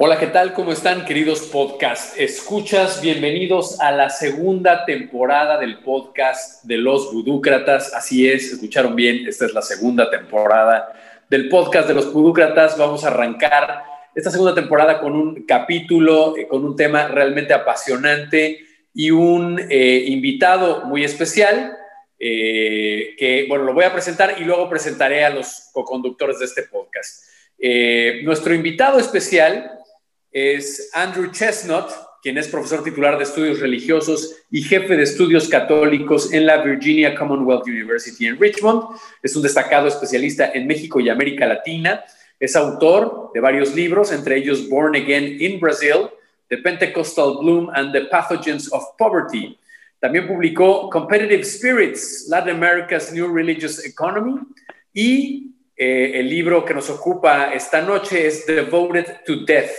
Hola, ¿qué tal? ¿Cómo están, queridos podcast escuchas? Bienvenidos a la segunda temporada del podcast de los Budúcratas. Así es, escucharon bien, esta es la segunda temporada del podcast de los Budúcratas. Vamos a arrancar esta segunda temporada con un capítulo, eh, con un tema realmente apasionante y un eh, invitado muy especial. Eh, que, bueno, lo voy a presentar y luego presentaré a los co-conductores de este podcast. nuestro invitado especial es Andrew Chestnut, quien es profesor titular de estudios religiosos y jefe de estudios católicos en la Virginia Commonwealth University en Richmond. Es un destacado especialista en México y América Latina. Es autor de varios libros, entre ellos Born Again in Brazil, The Pentecostal Bloom and the Pathogens of Poverty. También publicó Competitive Spirits, Latin America's New Religious Economy y eh, el libro que nos ocupa esta noche es Devoted to Death,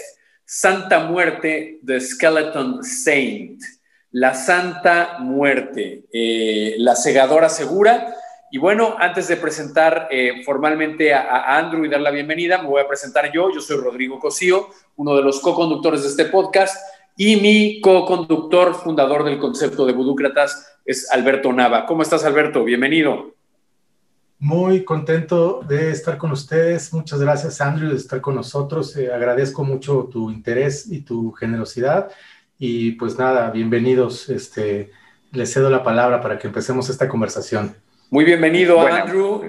Santa Muerte, The Skeleton Saint, la Santa Muerte, eh, la segadora segura. Y bueno, antes de presentar eh, formalmente a, Andrew y dar la bienvenida, me voy a presentar yo. Yo soy Rodrigo Cosío, uno de los co-conductores de este podcast, y mi co-conductor, fundador del concepto de Budúcratas, es Alberto Nava. ¿Cómo estás, Alberto? Bienvenido. Muy contento de estar con ustedes. Muchas gracias, Andrew, de estar con nosotros. Eh, agradezco mucho tu interés y tu generosidad. Y pues nada, bienvenidos. Este, les cedo la palabra para que empecemos esta conversación. Muy bienvenido, Andrew.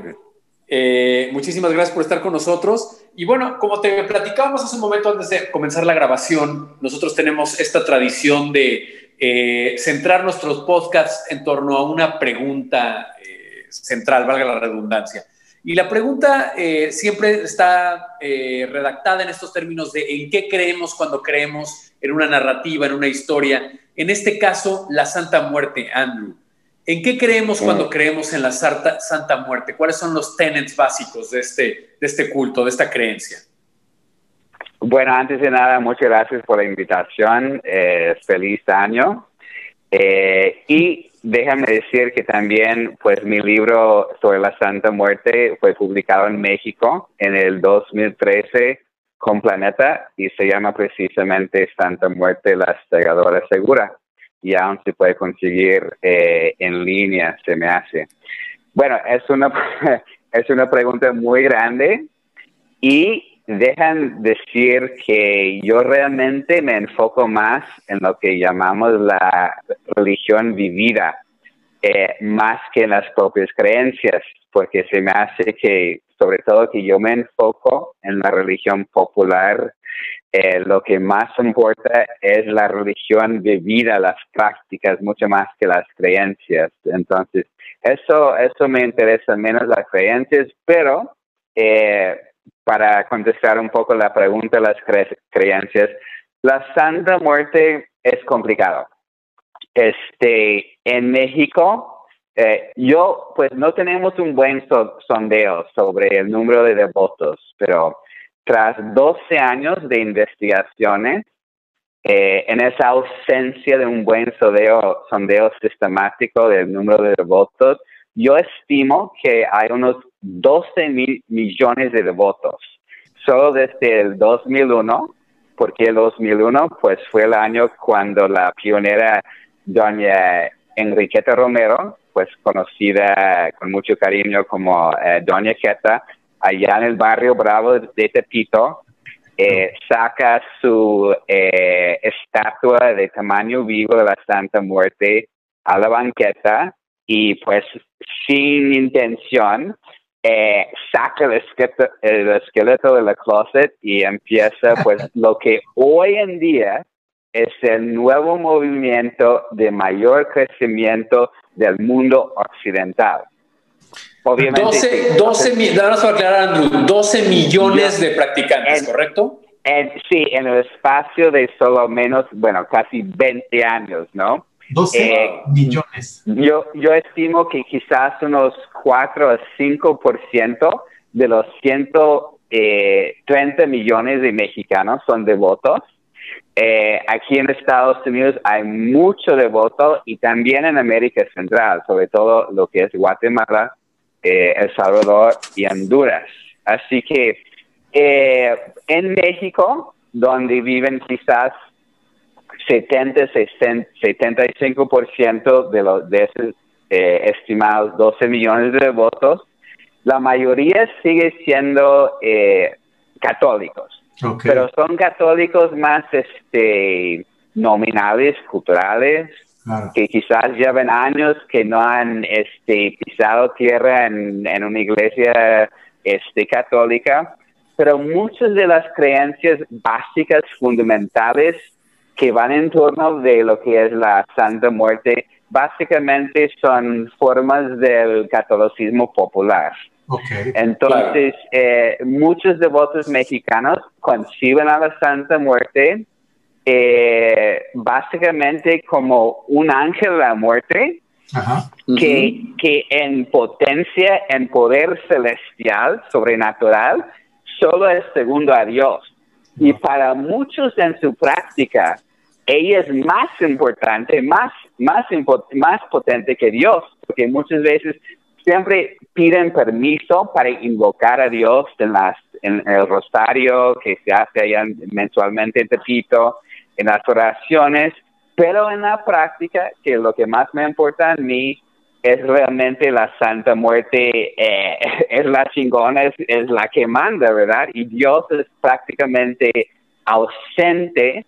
Eh, muchísimas gracias por estar con nosotros. Y bueno, como te platicábamos hace un momento antes de comenzar la grabación, nosotros tenemos esta tradición de eh, centrar nuestros podcasts en torno a una pregunta central, valga la redundancia. Y la pregunta eh, siempre está eh, redactada en estos términos de en qué creemos cuando creemos en una narrativa, en una historia. En este caso, la Santa Muerte, Andrew. ¿En qué creemos cuando mm. creemos en la Santa, Santa Muerte? ¿Cuáles son los tenets básicos de este, de este culto, de esta creencia? Bueno, antes de nada, muchas gracias por la invitación. Eh, feliz año. y déjame decir que también, pues mi libro sobre la Santa Muerte fue publicado en México en el 2013 con Planeta y se llama precisamente Santa Muerte, la segadora segura. Y aún se puede conseguir eh, en línea, se me hace. Bueno, es una, es una pregunta muy grande y dejan decir que yo realmente me enfoco más en lo que llamamos la religión vivida, eh, más que en las propias creencias, porque se me hace que, sobre todo que yo me enfoco en la religión popular, eh, lo que más importa es la religión vivida, las prácticas, mucho más que las creencias. Entonces, eso, eso me interesa menos las creencias, pero... Eh, para contestar un poco la pregunta de las creencias, la Santa Muerte es complicado. Este, en México, eh, yo, pues no tenemos un buen sondeo sobre el número de devotos, pero tras 12 años de investigaciones, eh, en esa ausencia de un buen sondeo, sondeo sistemático del número de devotos, yo estimo que hay unos 12 mil millones de devotos. Solo desde el 2001, porque el 2001 pues fue el año cuando la pionera doña Enriqueta Romero, pues conocida con mucho cariño como eh, doña Queta, allá en el barrio Bravo de Tepito, eh, saca su eh, estatua de tamaño vivo de la Santa Muerte a la banqueta y pues sin intención eh, saca el esqueleto, el esqueleto de la closet y empieza pues lo que hoy en día es el nuevo movimiento de mayor crecimiento del mundo occidental. Obviamente, 12, 12, millones de practicantes, ¿correcto? sí, en el espacio de solo menos, bueno, casi 20 años, ¿no? 12 eh, millones. Yo, yo estimo que quizás unos 4 a 5% de los 130 eh, millones de mexicanos son devotos. Eh, aquí en Estados Unidos hay mucho devoto y también en América Central, sobre todo lo que es Guatemala, El Salvador y Honduras. Así que en México donde viven quizás 70, 75% de los de esos eh, estimados 12 millones de votos, la mayoría sigue siendo eh, católicos. Pero son católicos más este, nominales, culturales, que quizás llevan años que no han este, pisado tierra en, en una iglesia este, católica, pero muchas de las creencias básicas, fundamentales, que van en torno de lo que es la Santa Muerte, básicamente son formas del catolicismo popular. Entonces, eh, muchos devotos mexicanos conciben a la Santa Muerte eh, básicamente como un ángel de la muerte Que, que en potencia, en poder celestial, sobrenatural, solo es segundo a Dios. Y para muchos en su práctica, ella es más importante, más, más, más potente que Dios, porque muchas veces siempre piden permiso para invocar a Dios en, las, en el rosario que se hace allá mensualmente en Tepito, en las oraciones, pero en la práctica, que lo que más me importa a mí es realmente la Santa Muerte, eh, es la chingona, es, es, la que manda, ¿verdad? Y Dios es prácticamente ausente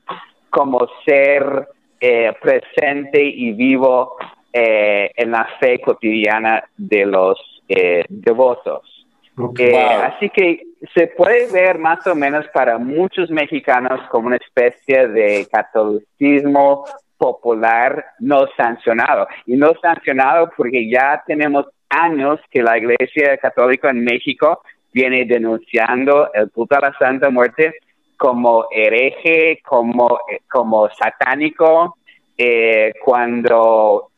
como ser eh, presente y vivo eh, en la fe cotidiana de los eh, devotos. Así que se puede ver más o menos para muchos mexicanos como una especie de catolicismo popular no sancionado. Y no sancionado porque ya tenemos años que la Iglesia Católica en México viene denunciando el culto a la Santa Muerte como hereje, como, como satánico, eh, cuando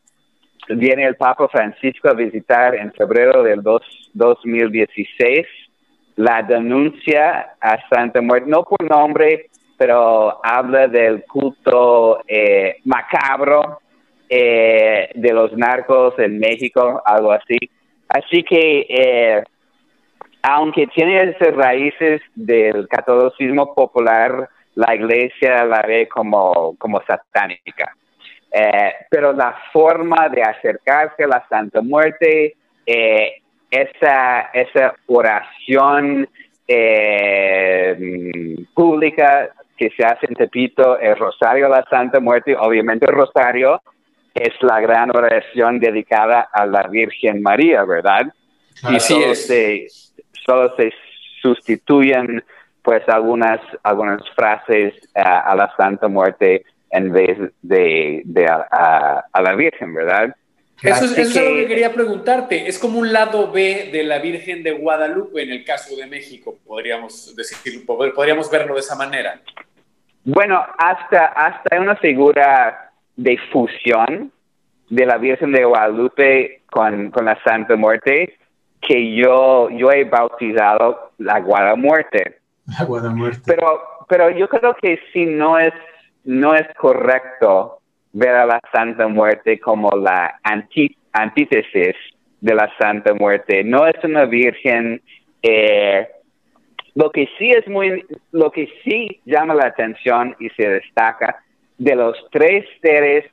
viene el Papa Francisco a visitar en febrero del 2016 la denuncia a Santa Muerte, no por nombre, pero habla del culto eh, macabro eh, de los narcos en México, algo así. Así que, eh, aunque tiene esas raíces del catolicismo popular, la iglesia la ve como, como satánica. pero la forma de acercarse a la Santa Muerte, esa, esa oración pública que se hace en Tepito, el Rosario de la Santa Muerte, obviamente el Rosario es la gran oración dedicada a la Virgen María, ¿verdad? Y solo se, solo se sustituyen pues algunas, algunas frases a la Santa Muerte en vez de, de a, la Virgen, ¿verdad? Eso, es, eso es algo que quería preguntarte. Es como un lado B de la Virgen de Guadalupe en el caso de México, podríamos decir, podríamos verlo de esa manera. Bueno, hasta, hasta una figura de fusión de la Virgen de Guadalupe con, la Santa Muerte que yo, yo he bautizado la Guadamuerte. La Guadamuerte. Pero, pero yo creo que sí no es, no es correcto ver a la Santa Muerte como la antítesis de la Santa Muerte. No es una Virgen eh, lo que sí es muy, lo que sí llama la atención y se destaca de los tres seres,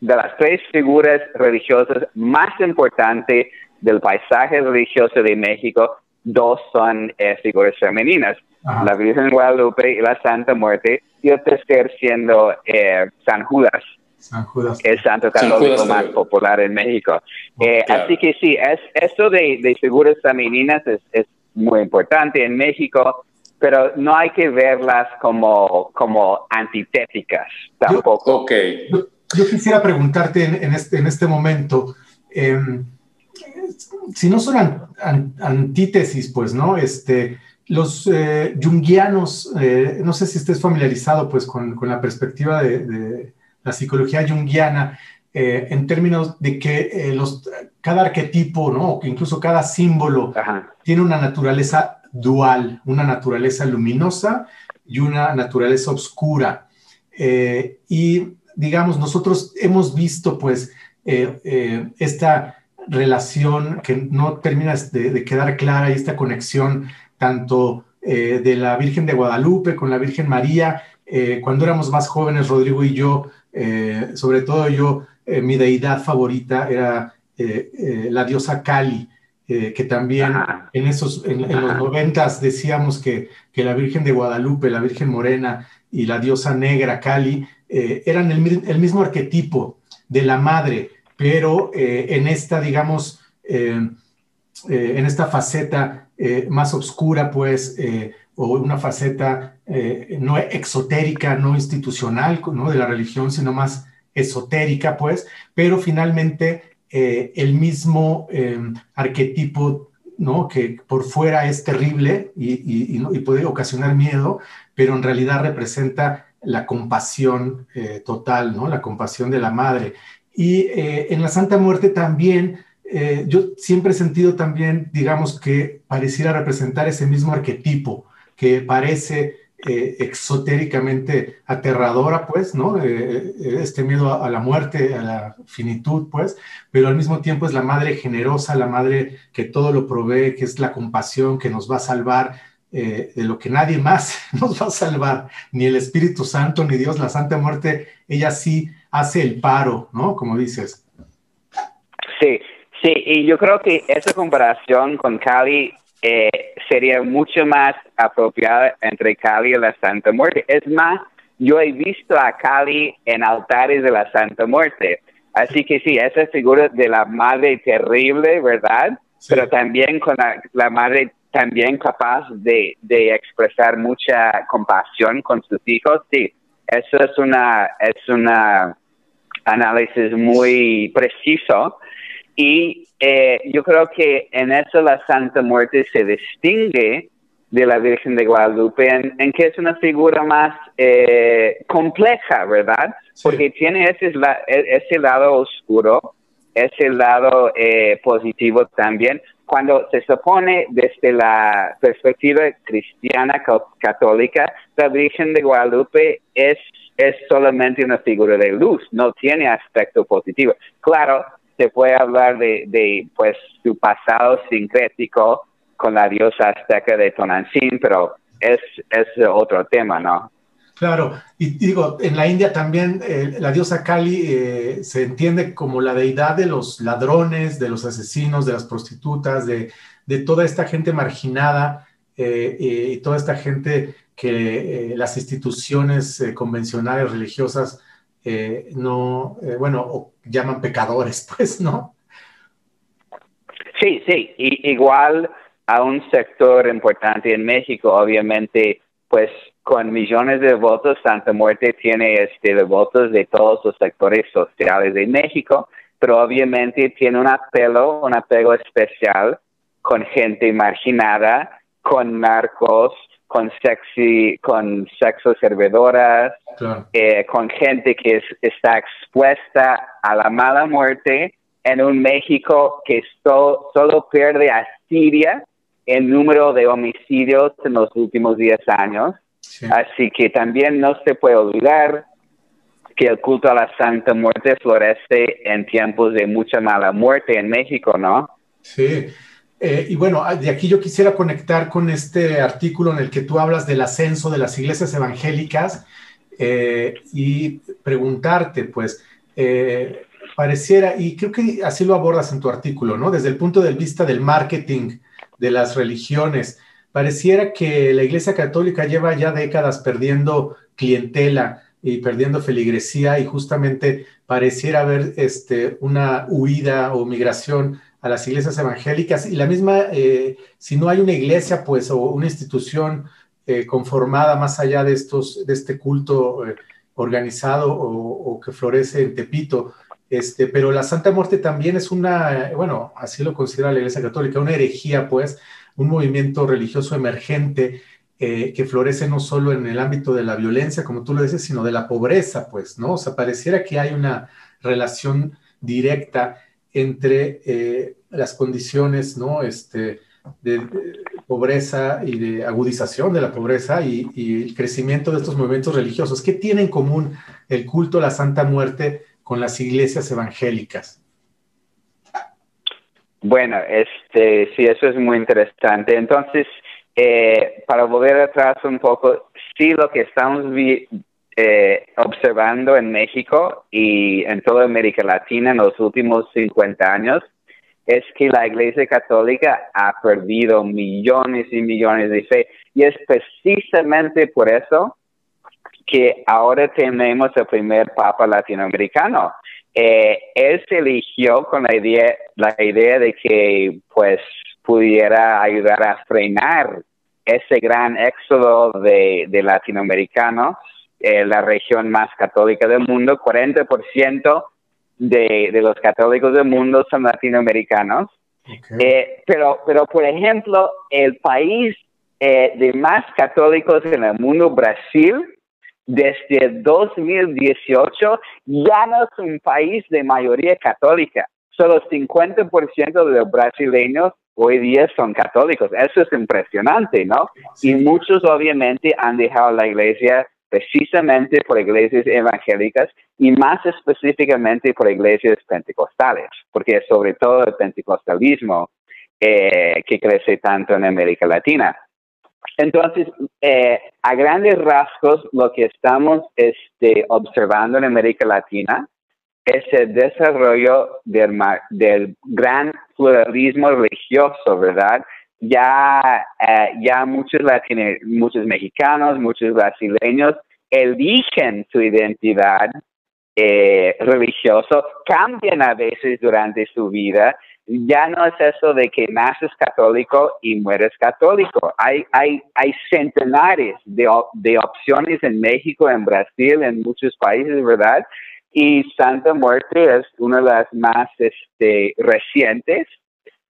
de las tres figuras religiosas más importantes del paisaje religioso de México, dos son eh, figuras femeninas, la Virgen Guadalupe y la Santa Muerte, y el tercer siendo eh, San Judas. San Judas. El santo católico más popular en México. Eh, así que sí, es, esto de, de figuras femeninas es, es muy importante en México, pero no hay que verlas como, como antitéticas tampoco. Yo, yo, quisiera preguntarte en, este, en este momento, em, si no son antítesis, pues, ¿no? Este, los eh, junguianos, eh, no sé si estés familiarizado, pues, con, con la perspectiva de, la psicología junguiana, eh, en términos de que eh, los, cada arquetipo, ¿no? incluso cada símbolo tiene una naturaleza dual, una naturaleza luminosa y una naturaleza oscura. Y digamos, nosotros hemos visto pues esta relación que no termina de, quedar clara y esta conexión tanto de la Virgen de Guadalupe, con la Virgen María. cuando éramos más jóvenes, Rodrigo y yo, sobre todo yo, mi deidad favorita era la diosa Kali. que también en, esos, en, los noventas decíamos que, que, la Virgen de Guadalupe, la Virgen Morena y la diosa negra Kali eran el, el, mismo arquetipo de la madre, pero en esta, digamos, eh, en esta faceta eh, más oscura, pues, eh, o una faceta no exotérica, no institucional, ¿no? de la religión, sino más esotérica, pues, pero finalmente el mismo arquetipo, ¿no? Que por fuera es terrible y, puede ocasionar miedo, pero en realidad representa la compasión total, ¿no? La compasión de la madre. Y en la Santa Muerte también eh, yo siempre he sentido también, digamos, que pareciera representar ese mismo arquetipo que parece eh, exotéricamente aterradora, pues, ¿no? Eh, este miedo a, la muerte, a la finitud, pues, pero al mismo tiempo es la madre generosa, la madre que todo lo provee, que es la compasión, que nos va a salvar de lo que nadie más nos va a salvar, ni el Espíritu Santo, ni Dios, la Santa Muerte, ella sí hace el paro, ¿no? Como dices. Sí, Sí, y yo creo que esa comparación con Cali eh, sería mucho más apropiada entre Cali y la Santa Muerte. Es más, yo he visto a Cali en altares de la Santa Muerte. Así que sí, esa figura de la madre terrible, ¿verdad? Pero también con la, madre también capaz de, de, expresar mucha compasión con sus hijos. Sí, eso es una, es una análisis muy preciso y eh, yo creo que en eso la Santa Muerte se distingue de la Virgen de Guadalupe en, que es una figura más eh, compleja, ¿verdad? Porque tiene ese, e, ese lado oscuro, ese lado eh, positivo también. Cuando se supone desde la perspectiva cristiana católica, la Virgen de Guadalupe es, es solamente una figura de luz, no tiene aspecto positivo. Claro, se puede hablar de, pues su pasado sincrético con la diosa azteca de Tonantzin, pero es, es otro tema, ¿no? Claro, y digo, en la India también eh, la diosa Kali eh, se entiende como la deidad de los ladrones, de los asesinos, de las prostitutas, de, de toda esta gente marginada eh, y toda esta gente que las instituciones convencionales religiosas eh, no, eh, bueno, llaman pecadores, pues, ¿no? Sí, sí, y, igual a un sector importante en México, obviamente, pues con millones de votos, Santa Muerte tiene este, de votos de todos los sectores sociales de México, pero obviamente tiene un apelo, un apego especial con gente marginada, con narcos, con sexy, con sexo servidoras, eh, con gente que está expuesta a la mala muerte en un México que solo pierde a Siria en número de homicidios en los últimos 10 años. Así que también no se puede olvidar que el culto a la Santa Muerte florece en tiempos de mucha mala muerte en México, ¿no? Sí, eh, y bueno, ah, de aquí yo quisiera conectar con este artículo en el que tú hablas del ascenso de las iglesias evangélicas eh, y preguntarte, pues, eh, pareciera, y creo que así lo abordas en tu artículo, ¿no? Desde el punto de vista del marketing de las religiones, pareciera que la Iglesia Católica lleva ya décadas perdiendo clientela y perdiendo feligresía y justamente pareciera haber este, una huida o migración a las iglesias evangélicas. Y la misma, eh, si no hay una iglesia, pues, o una institución eh, conformada más allá de estos, de este culto eh, organizado o, que florece en Tepito, este, pero la Santa Muerte también es una, bueno, así lo considera la Iglesia Católica, una herejía, pues, un movimiento religioso emergente que florece no solo en el ámbito de la violencia, como tú lo dices, sino de la pobreza, pues, ¿no? O sea, pareciera que hay una relación directa entre eh, las condiciones ¿no? este, de, pobreza y de agudización de la pobreza y, el crecimiento de estos movimientos religiosos. ¿Qué tiene en común el culto a la Santa Muerte con las iglesias evangélicas? Bueno, este, sí, eso es muy interesante. Entonces, eh, para volver atrás un poco, sí lo que estamos eh, observando en México y en toda América Latina en los últimos 50 años es que la Iglesia Católica ha perdido millones y millones de fe. Y es precisamente por eso que ahora tenemos el primer Papa latinoamericano. Eh, él se eligió con la idea, la idea de que pues pudiera ayudar a frenar ese gran éxodo de, latinoamericanos, eh, la región más católica del mundo, 40% de, de los católicos del mundo son latinoamericanos. Eh, pero, pero, por ejemplo, el país eh, de más católicos en el mundo, Brasil, desde 2018 ya no es un país de mayoría católica. Solo 50% de los brasileños hoy día son católicos. Eso es impresionante, ¿no? Y muchos obviamente han dejado la iglesia precisamente por iglesias evangélicas y más específicamente por iglesias pentecostales, porque sobre todo el pentecostalismo eh, que crece tanto en América Latina. Entonces, eh, a grandes rasgos, lo que estamos este, observando en América Latina es el desarrollo del, del gran pluralismo religioso, ¿verdad? Ya, eh, ya muchos, latinos, muchos mexicanos, muchos brasileños eligen su identidad eh, religiosa, cambian a veces durante su vida ya no es eso de que naces católico y mueres católico. Hay, hay, hay centenares de, de opciones en México, en Brasil, en muchos países, ¿verdad? Y Santa Muerte es una de las más este, recientes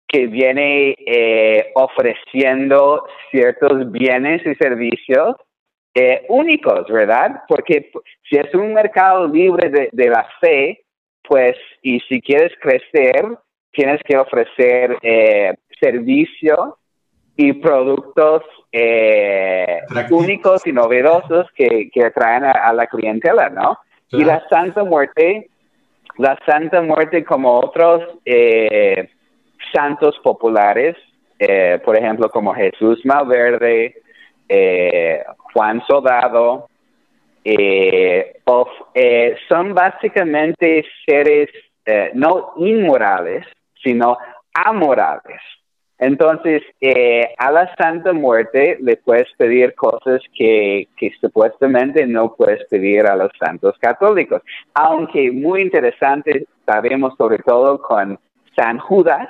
que viene eh, ofreciendo ciertos bienes y servicios eh, únicos, ¿verdad? Porque si es un mercado libre de, de la fe, pues, y si quieres crecer, tienes que ofrecer eh, servicios y productos eh, únicos y novedosos que, que atraen a, la clientela, ¿no? Y la Santa Muerte, la Santa Muerte como otros eh, santos populares, eh, por ejemplo, como Jesús Malverde, Juan Soldado, son básicamente seres no inmorales, sino amorales. Entonces, eh, a la Santa Muerte le puedes pedir cosas que, que, supuestamente no puedes pedir a los santos católicos. Aunque muy interesante, sabemos sobre todo con San Judas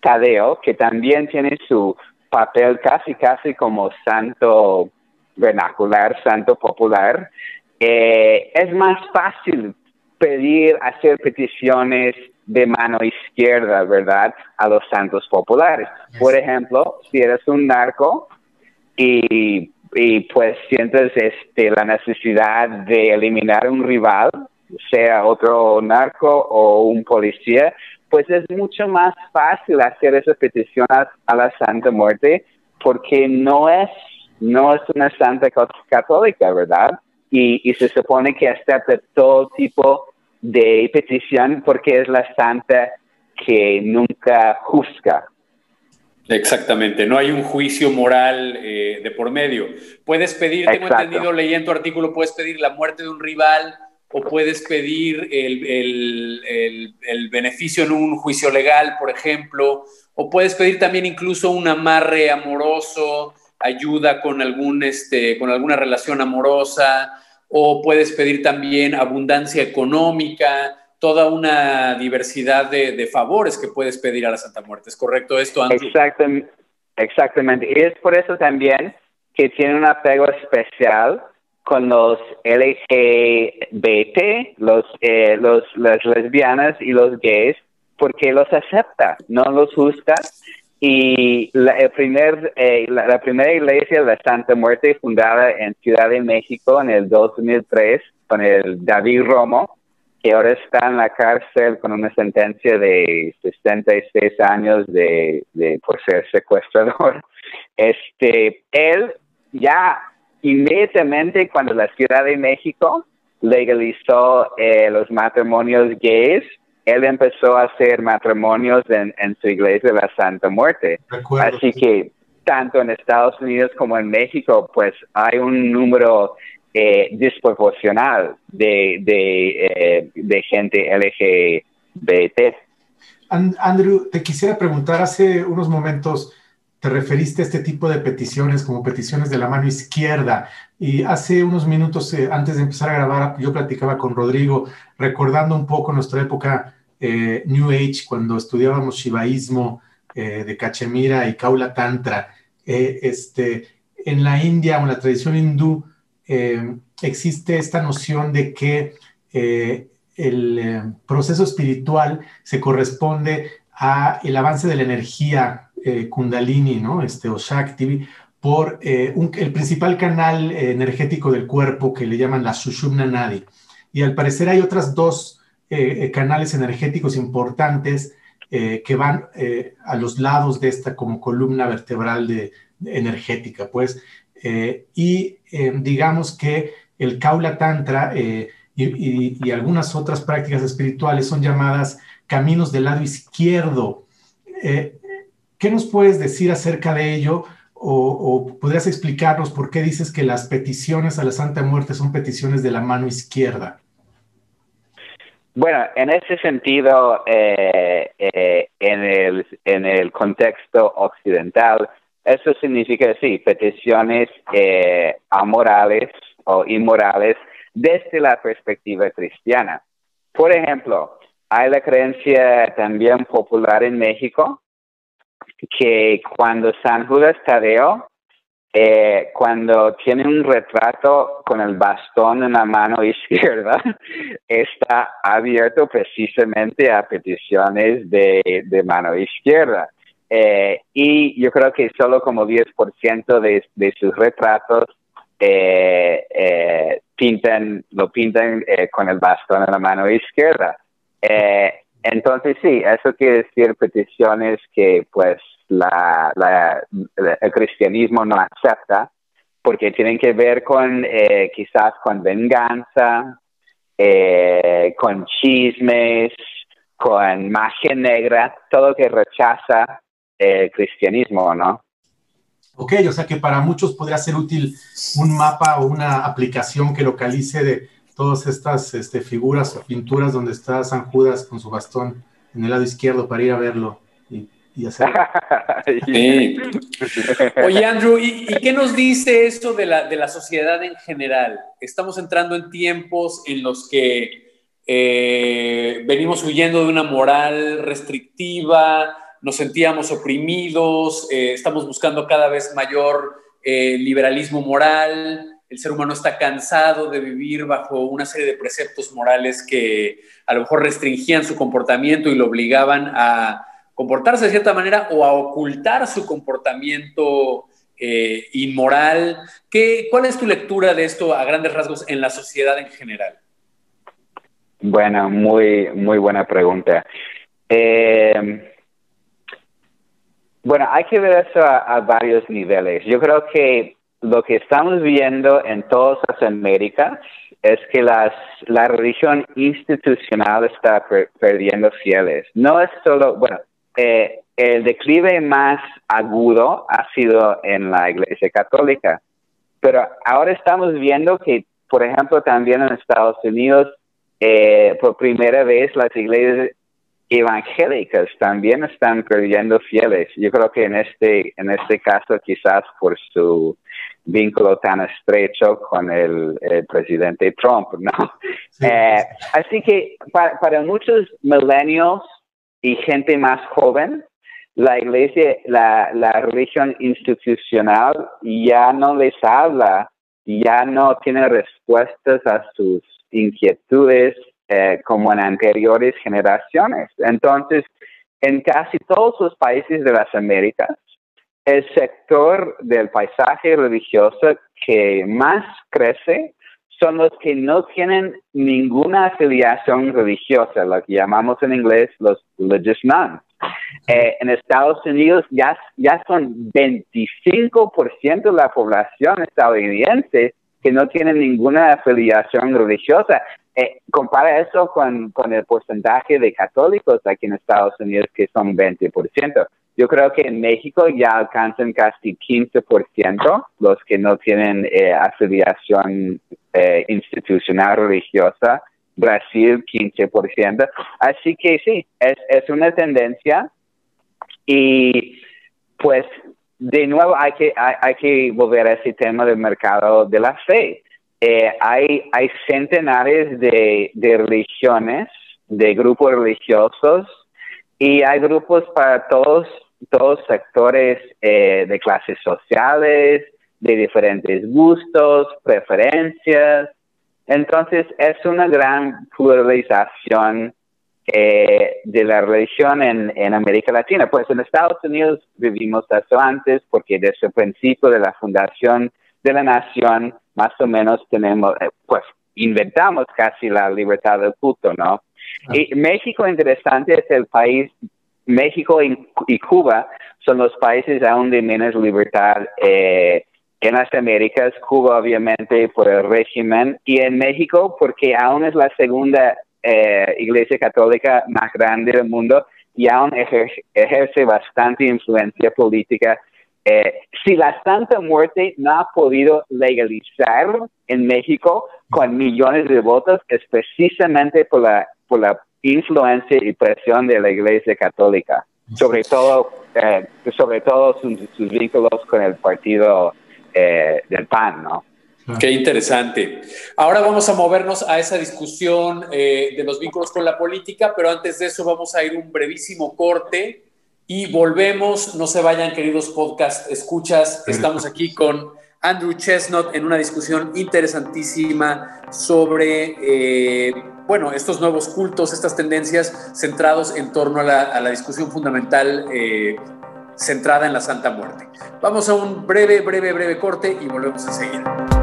Tadeo, que también tiene su papel casi, casi como santo vernacular, santo popular. Eh, es más fácil pedir, hacer peticiones de mano izquierda, ¿verdad? A los santos populares. Por ejemplo, si eres un narco y, y pues sientes este, la necesidad de eliminar un rival, sea otro narco o un policía, pues es mucho más fácil hacer esa petición a, la Santa Muerte porque no es, no es una santa católica, ¿verdad? Y, y se supone que acepta todo tipo de petición porque es la santa que nunca juzga. Exactamente, no hay un juicio moral eh, de por medio. Puedes pedir, tengo entendido, leí en tu artículo, puedes pedir la muerte de un rival o puedes pedir el, el, beneficio en un juicio legal, por ejemplo, o puedes pedir también incluso un amarre amoroso, ayuda con, algún, este, con alguna relación amorosa, o puedes pedir también abundancia económica, toda una diversidad de, favores que puedes pedir a la Santa Muerte. ¿Es correcto esto, Andrew? Exactamente, exactamente. Y es por eso también que tiene un apego especial con los LGBT, los, eh, los, las lesbianas y los gays, porque los acepta, no los juzga y la, el eh, la, primera iglesia la Santa Muerte fundada en Ciudad de México en el 2003 con el David Romo, que ahora está en la cárcel con una sentencia de 66 años de, de por ser secuestrador. Este, él ya inmediatamente cuando la Ciudad de México legalizó eh, los matrimonios gays, él empezó a hacer matrimonios en, su iglesia de la Santa Muerte. Así que, tanto en Estados Unidos como en México, pues hay un número eh, desproporcional de, de, de gente LGBT. Andrew, te quisiera preguntar, hace unos momentos te referiste a este tipo de peticiones como peticiones de la mano izquierda. Y hace unos minutos, eh, antes de empezar a grabar, yo platicaba con Rodrigo, recordando un poco nuestra época eh, New Age, cuando estudiábamos shivaísmo eh, de Cachemira y Kaula Tantra. este, en la India o en la tradición hindú existe esta noción de que el proceso espiritual se corresponde a el avance de la energía eh, Kundalini, ¿no? Este, o Shakti, por eh, el principal canal eh, energético del cuerpo que le llaman la Sushumna Nadi. Y al parecer hay otras dos canales energéticos importantes que van a los lados de esta como columna vertebral de, energética, pues. y digamos que el Kaula Tantra y, y, algunas otras prácticas espirituales son llamadas caminos del lado izquierdo. ¿Qué nos puedes decir acerca de ello? O, podrías explicarnos por qué dices que las peticiones a la Santa Muerte son peticiones de la mano izquierda. Bueno, en ese sentido, eh, eh, en, el, en el contexto occidental, eso significa, sí, peticiones eh, amorales o inmorales desde la perspectiva cristiana. Por ejemplo, hay la creencia también popular en México que cuando San Judas Tadeo, eh, cuando tiene un retrato con el bastón en la mano izquierda, está abierto precisamente a peticiones de, de mano izquierda. Eh, y yo creo que solo como 10% de, de sus retratos eh, eh, pintan, lo pintan con el bastón en la mano izquierda. Entonces, sí, eso quiere decir peticiones que pues la, el cristianismo no acepta porque tienen que ver con eh, quizás con venganza, eh, con chismes, con magia negra, todo que rechaza el cristianismo, ¿no? Ok, o sea que para muchos podría ser útil un mapa o una aplicación que localice de todas estas este, figuras o pinturas donde está San Judas con su bastón en el lado izquierdo para ir a verlo y. Oye, Andrew, ¿y, qué nos dice esto de la, de la sociedad en general? Estamos entrando en tiempos en los que eh, venimos huyendo de una moral restrictiva, nos sentíamos oprimidos, eh, estamos buscando cada vez mayor eh, liberalismo moral, el ser humano está cansado de vivir bajo una serie de preceptos morales que a lo mejor restringían su comportamiento y lo obligaban a comportarse de cierta manera o a ocultar su comportamiento eh, inmoral. ¿Qué, ¿Cuál es tu lectura de esto a grandes rasgos en la sociedad en general? Bueno, muy, muy buena pregunta. Eh, bueno, hay que ver eso a, varios niveles. Yo creo que lo que estamos viendo en todas las Américas es que las, la religión institucional está perdiendo fieles. No es solo, bueno, eh, el declive más agudo ha sido en la Iglesia Católica, pero ahora estamos viendo que, por ejemplo, también en Estados Unidos, eh, por primera vez las iglesias evangélicas también están perdiendo fieles. Yo creo que en este, en este caso quizás por su vínculo tan estrecho con el, presidente Trump, ¿no? Eh, así que para, muchos millennials y gente más joven, la iglesia, la, religión institucional ya no les habla, ya no tiene respuestas a sus inquietudes eh, como en anteriores generaciones. Entonces, en casi todos los países de las Américas, el sector del paisaje religioso que más crece son los que no tienen ninguna afiliación religiosa, lo que llamamos en inglés los religious nuns. Eh, en Estados Unidos ya, ya son 25% de la población estadounidense que no tienen ninguna afiliación religiosa. Eh, compara eso con, con, el porcentaje de católicos aquí en Estados Unidos, que son 20%. Yo creo que en México ya alcanzan casi 15% los que no tienen eh, afiliación eh, institucional religiosa. Brasil 15%. Así que sí, es, es una tendencia y pues de nuevo hay que, hay, que volver a ese tema del mercado de la fe. Eh, hay, hay centenares de, de religiones, de grupos religiosos y hay grupos para todos todos sectores eh, de clases sociales, de diferentes gustos, preferencias. Entonces es una gran pluralización eh, de la religión en, en, América Latina. Pues en Estados Unidos vivimos eso antes porque desde el principio de la fundación de la nación, más o menos tenemos, eh, pues inventamos casi la libertad del culto, ¿no? Ah. Y México, interesante, es el país México y, Cuba son los países aún de menos libertad eh, en las Américas, Cuba obviamente por el régimen y en México porque aún es la segunda eh, iglesia católica más grande del mundo y aún ejerce, bastante influencia política. Eh, si la Santa Muerte no ha podido legalizar en México con millones de votos, es precisamente por la, por la influencia y presión de la Iglesia Católica, sobre todo, eh, sobre todo sus, vínculos con el partido eh, del PAN, ¿no? Qué interesante. Ahora vamos a movernos a esa discusión eh, de los vínculos con la política, pero antes de eso vamos a ir un brevísimo corte y volvemos. No se vayan, queridos podcast escuchas. Estamos aquí con Andrew Chestnut en una discusión interesantísima sobre bueno, estos nuevos cultos, estas tendencias centrados en torno a la, discusión fundamental eh, centrada en la Santa Muerte. Vamos a un breve, breve, breve corte y volvemos enseguida.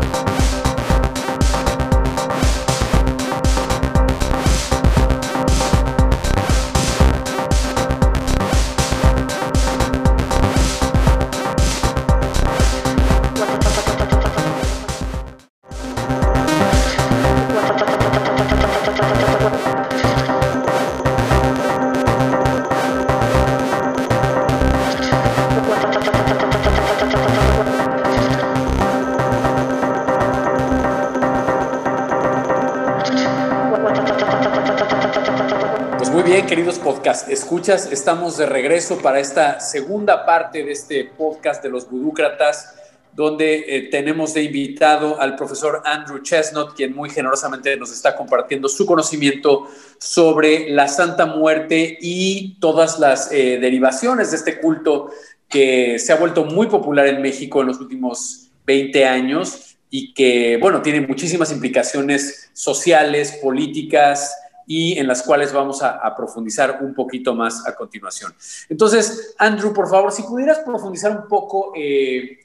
Queridos podcast escuchas, estamos de regreso para esta segunda parte de este podcast de los budúcratas, donde eh, tenemos de invitado al profesor Andrew Chestnut, quien muy generosamente nos está compartiendo su conocimiento sobre la Santa Muerte y todas las eh, derivaciones de este culto que se ha vuelto muy popular en México en los últimos 20 años y que, bueno, tiene muchísimas implicaciones sociales, políticas, y en las cuales vamos a, profundizar un poquito más a continuación. Entonces, Andrew, por favor, si pudieras profundizar un poco, eh,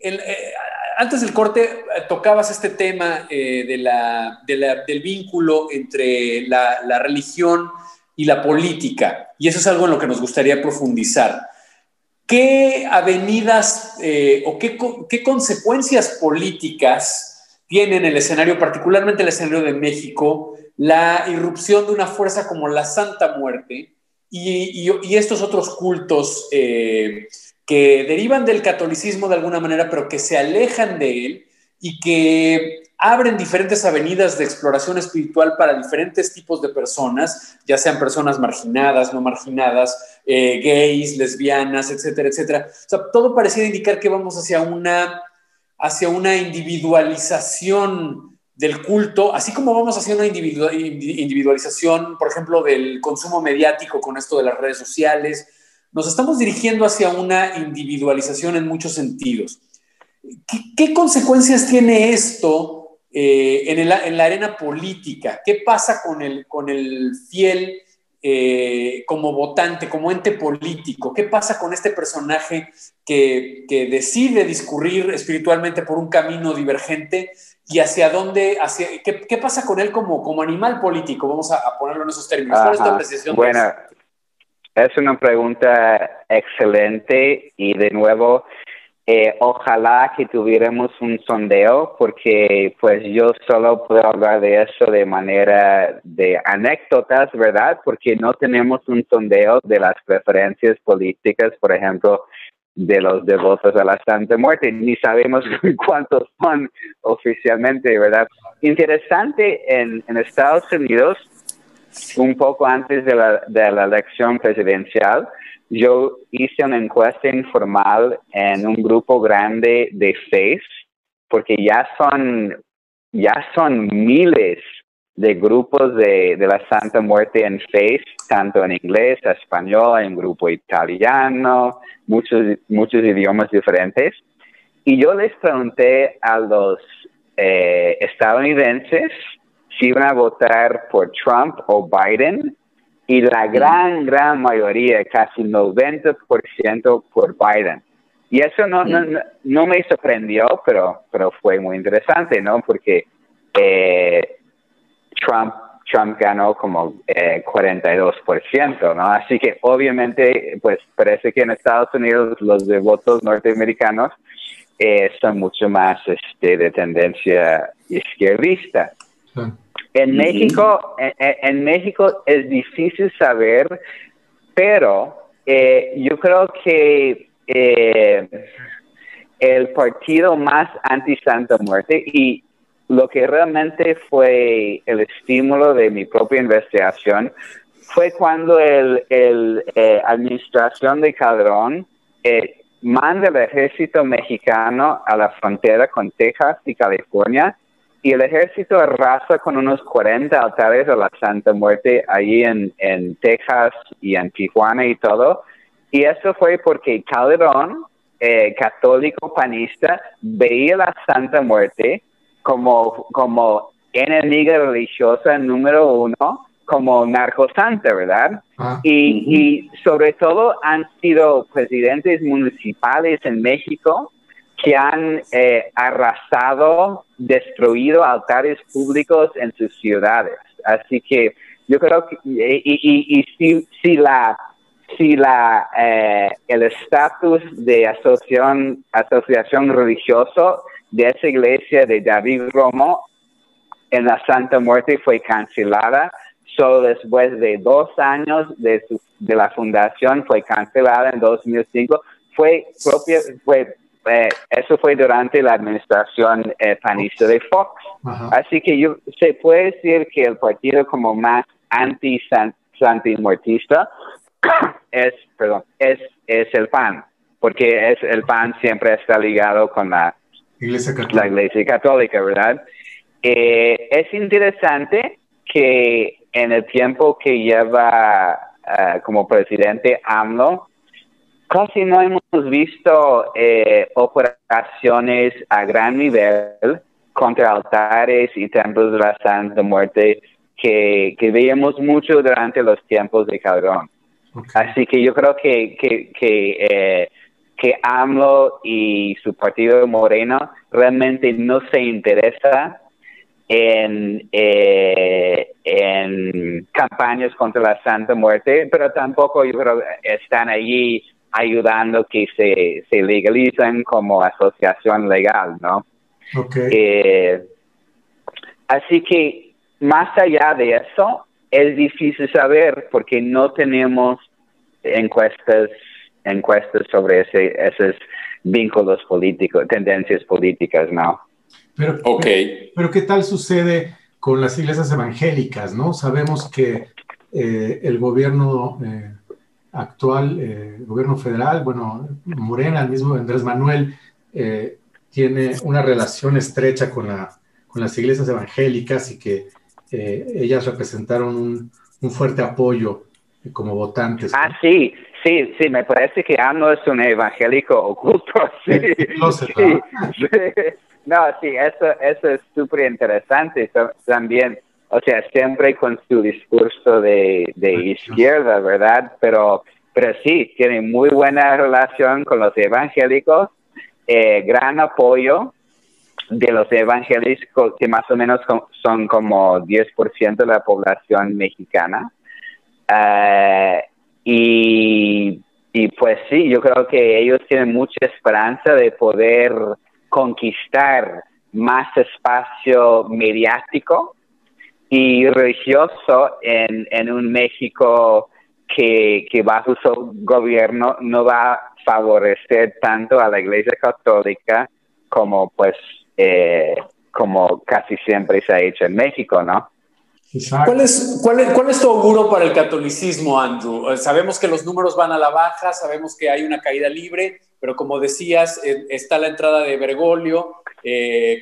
eh, antes del corte eh, tocabas este tema de la, del vínculo entre la, religión y la política, y eso es algo en lo que nos gustaría profundizar. ¿Qué avenidas o qué, qué consecuencias políticas tienen el escenario, particularmente el escenario de México, la irrupción de una fuerza como la Santa Muerte y, estos otros cultos eh, que derivan del catolicismo de alguna manera, pero que se alejan de él y que abren diferentes avenidas de exploración espiritual para diferentes tipos de personas, ya sean personas marginadas, no marginadas, eh, gays, lesbianas, etcétera, etcétera. O sea, todo parecía indicar que vamos hacia una, hacia una individualización del culto, así como vamos haciendo una individualización, por ejemplo, del consumo mediático con esto de las redes sociales, nos estamos dirigiendo hacia una individualización en muchos sentidos. ¿Qué, consecuencias tiene esto eh, en, la arena política? ¿Qué pasa con el, fiel eh, como votante, como ente político? ¿Qué pasa con este personaje que decide discurrir espiritualmente por un camino divergente? Y hacia dónde, hacia, ¿qué, pasa con él como, como animal político? Vamos a, ponerlo en esos términos. ¿Cuál es tu apreciación? Bueno, es una pregunta excelente y de nuevo, eh, ojalá que tuviéramos un sondeo, porque pues yo solo puedo hablar de eso de manera de anécdotas, ¿verdad? Porque no tenemos un sondeo de las preferencias políticas, por ejemplo, de los devotos a la Santa Muerte, ni sabemos cuántos son oficialmente, ¿verdad? Interesante, en, en Estados Unidos, un poco antes de la, de la elección presidencial, yo hice una encuesta informal en un grupo grande de Face, porque ya son, ya son miles de grupos de, de, la Santa Muerte en Face, tanto en inglés, español, en grupo italiano, muchos, muchos idiomas diferentes. Y yo les pregunté a los eh, estadounidenses si iban a votar por Trump o Biden y la gran, gran mayoría, casi 90% por Biden. Y eso no, no, no, me sorprendió, pero, pero fue muy interesante, ¿no? Porque eh, Trump, Trump ganó como eh, 42%, ¿no? Así que obviamente, pues parece que en Estados Unidos los de votos norteamericanos eh, son mucho más este, de tendencia izquierdista. En México, en, México es difícil saber, pero eh, yo creo que eh, el partido más anti-Santa Muerte y lo que realmente fue el estímulo de mi propia investigación fue cuando el, el eh, administración de Calderón manda el ejército mexicano a la frontera con Texas y California y el ejército arrasa con unos 40 altares a la Santa Muerte allí en, en Texas y en Tijuana y todo. Y eso fue porque Calderón, eh, católico panista, veía la Santa Muerte como, como enemiga religiosa número uno, como narcosanta, ¿verdad? Ah. y, y sobre todo han sido presidentes municipales en México que han eh, arrasado, destruido altares públicos en sus ciudades. Así que yo creo que, y, si, si, la, si la, eh, el estatus de asociación, asociación religioso de esa iglesia de David Romo en la Santa Muerte fue cancelada, solo después de dos años de, de la fundación fue cancelada en 2005, fue propia, fue eh, eso fue durante la administración eh, panista de Fox. Así que yo, se puede decir que el partido como más anti-santimortista es, perdón, es, es el PAN, porque es, el PAN siempre está ligado con la Iglesia Católica, la iglesia católica ¿verdad? Eh, es interesante que en el tiempo que lleva como presidente AMLO, casi no hemos visto eh, operaciones a gran nivel contra altares y templos de la Santa Muerte que, que veíamos mucho durante los tiempos de Calderón. Así que yo creo que, que, que, eh, que AMLO y su partido Moreno realmente no se interesa en, eh, en campañas contra la Santa Muerte, pero tampoco están allí ayudando que se, se legalicen como asociación legal, ¿no? Okay. Eh, así que más allá de eso, es difícil saber porque no tenemos encuestas encuestas sobre ese, esos vínculos políticos, tendencias políticas, ¿no? Pero, okay. pero, ¿qué tal sucede con las iglesias evangélicas, no? Sabemos que eh, el gobierno eh, actual eh, gobierno federal, bueno, Morena, el mismo Andrés Manuel, eh, tiene una relación estrecha con, la, con las iglesias evangélicas y que eh, ellas representaron un, un, fuerte apoyo como votantes. Ah, sí, sí, sí, me parece que AMLO es un evangélico oculto. Sí, sí, No, sí, eso, eso es súper interesante también o sea, siempre con su discurso de, izquierda, ¿verdad? Pero, pero sí, tiene muy buena relación con los evangélicos, eh, gran apoyo de los evangélicos, que más o menos son como 10% de la población mexicana. Eh, y y pues sí, yo creo que ellos tienen mucha esperanza de poder conquistar más espacio mediático y religioso en, en un México que, que bajo su gobierno no va a favorecer tanto a la Iglesia Católica como pues eh, como casi siempre se ha hecho en México, ¿no? ¿Cuál es, cuál, ¿Cuál es tu auguro para el catolicismo, Andrew? Eh, sabemos que los números van a la baja, sabemos que hay una caída libre, pero como decías, eh, está la entrada de Bergoglio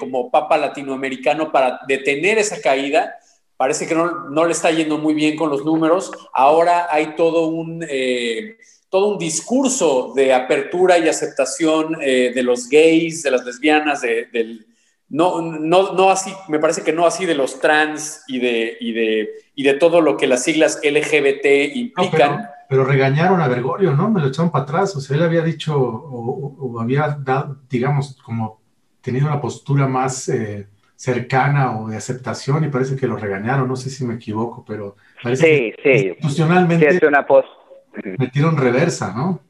como papa latinoamericano para detener esa caída parece que no, no, le está yendo muy bien con los números. Ahora hay todo un, eh, todo un discurso de apertura y aceptación eh, de los gays, de las lesbianas, de, no, no, no así, me parece que no así de los trans y de, y de, y de todo lo que las siglas LGBT implican. pero, regañaron a Bergoglio, ¿no? Me lo echaron para atrás. O sea, él había dicho o, o había dado, digamos, como tenido una postura más... Eh, cercana o de aceptación y parece que lo regañaron, no sé si me equivoco, pero parece que institucionalmente es una metieron reversa, ¿no?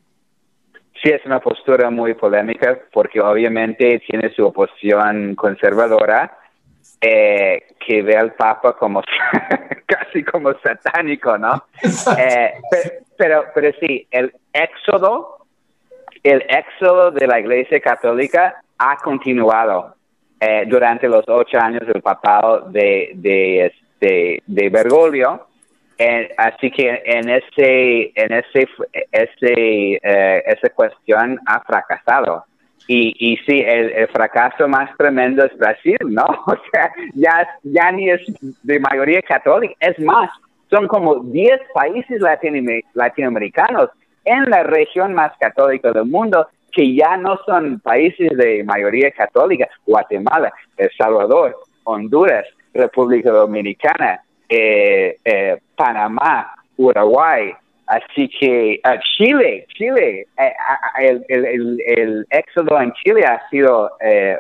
Sí, es una postura muy polémica porque obviamente tiene su oposición conservadora eh, que ve al Papa como casi como satánico, ¿no? Eh, pero, pero sí, el éxodo, el éxodo de la Iglesia Católica ha continuado eh, durante los ocho años del papado de, de, este, de Bergoglio. Así que en ese, en ese, ese eh, esa cuestión ha fracasado. Y, y sí, el, fracaso más tremendo es Brasil, ¿no? O sea, ya, ya ni es de mayoría católica, es más, son como 10 países latinoamericanos en la región más católica del mundo que ya no son países de mayoría católica, Guatemala, El Salvador, Honduras, República Dominicana, eh, eh, Panamá, Uruguay, así que uh, Chile, Chile, eh, el, el, éxodo en Chile ha sido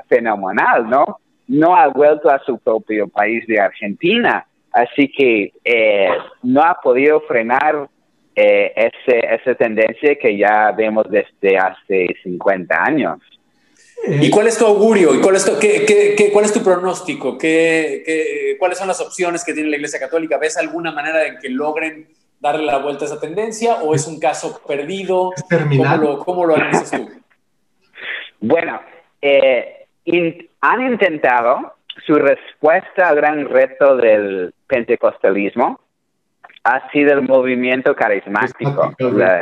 fenomenal, ¿no? No ha vuelto a su propio país de Argentina, así que no ha podido frenar eh, ese, esa tendencia que ya vemos desde hace 50 años. ¿Y cuál es tu augurio? ¿Y cuál es tu, qué, qué, cuál es tu pronóstico? ¿Qué, ¿Cuáles son las opciones que tiene la Iglesia Católica? ¿Ves alguna manera en que logren darle la vuelta a esa tendencia o es un caso perdido? ¿Cómo lo, cómo lo analizas tú? Bueno, eh, han intentado su respuesta al gran reto del pentecostalismo ha sido el movimiento carismático,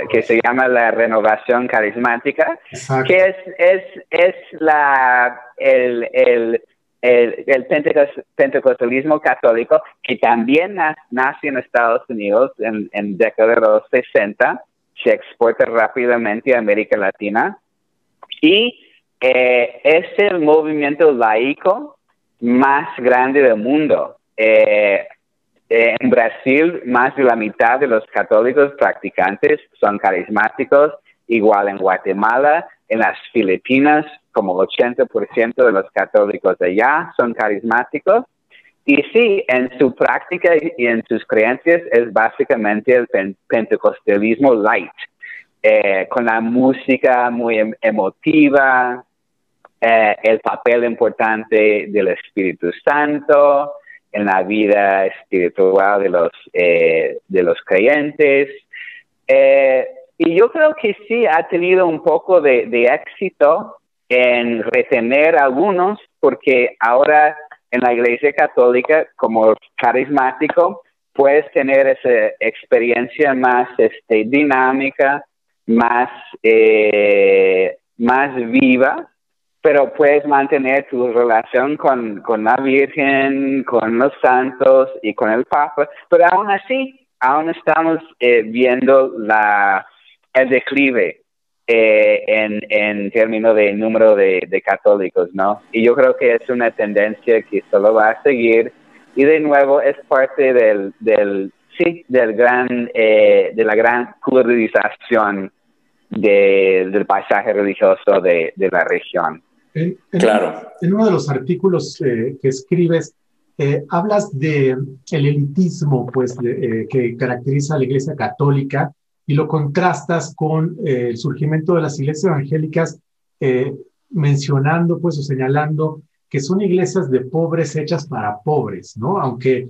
que se llama la renovación carismática, que es, es, es la, el, el, el, pentecostalismo católico, que también nace en Estados Unidos en, en década de los 60, se exporta rápidamente a América Latina, y eh, es el movimiento laico más grande del mundo. Eh, eh, en Brasil, más de la mitad de los católicos practicantes son carismáticos, igual en Guatemala, en las Filipinas, como el 80% de los católicos allá son carismáticos. Y sí, en su práctica y en sus creencias es básicamente el pentecostalismo light, eh, con la música muy em-, emotiva, eh, el papel importante del Espíritu Santo, en la vida espiritual de los, eh, de los creyentes. Eh, y yo creo que sí ha tenido un poco de, éxito en retener algunos, porque ahora en la Iglesia Católica, como carismático, puedes tener esa experiencia más este, dinámica, más, eh, más viva pero puedes mantener tu relación con, con, la Virgen, con los santos y con el Papa, pero aún así, aún estamos eh, viendo la, el declive eh, en, en términos de número de, católicos, ¿no? Y yo creo que es una tendencia que solo va a seguir y de nuevo es parte del, del sí, del gran, eh, de la gran pluralización del paisaje religioso de, de la región. En, claro. En uno de los artículos eh, que escribes, eh, hablas de el elitismo pues, eh, que caracteriza a la Iglesia Católica y lo contrastas con eh, el surgimiento de las iglesias evangélicas, eh, mencionando pues o señalando que son iglesias de pobres hechas para pobres, ¿no? Aunque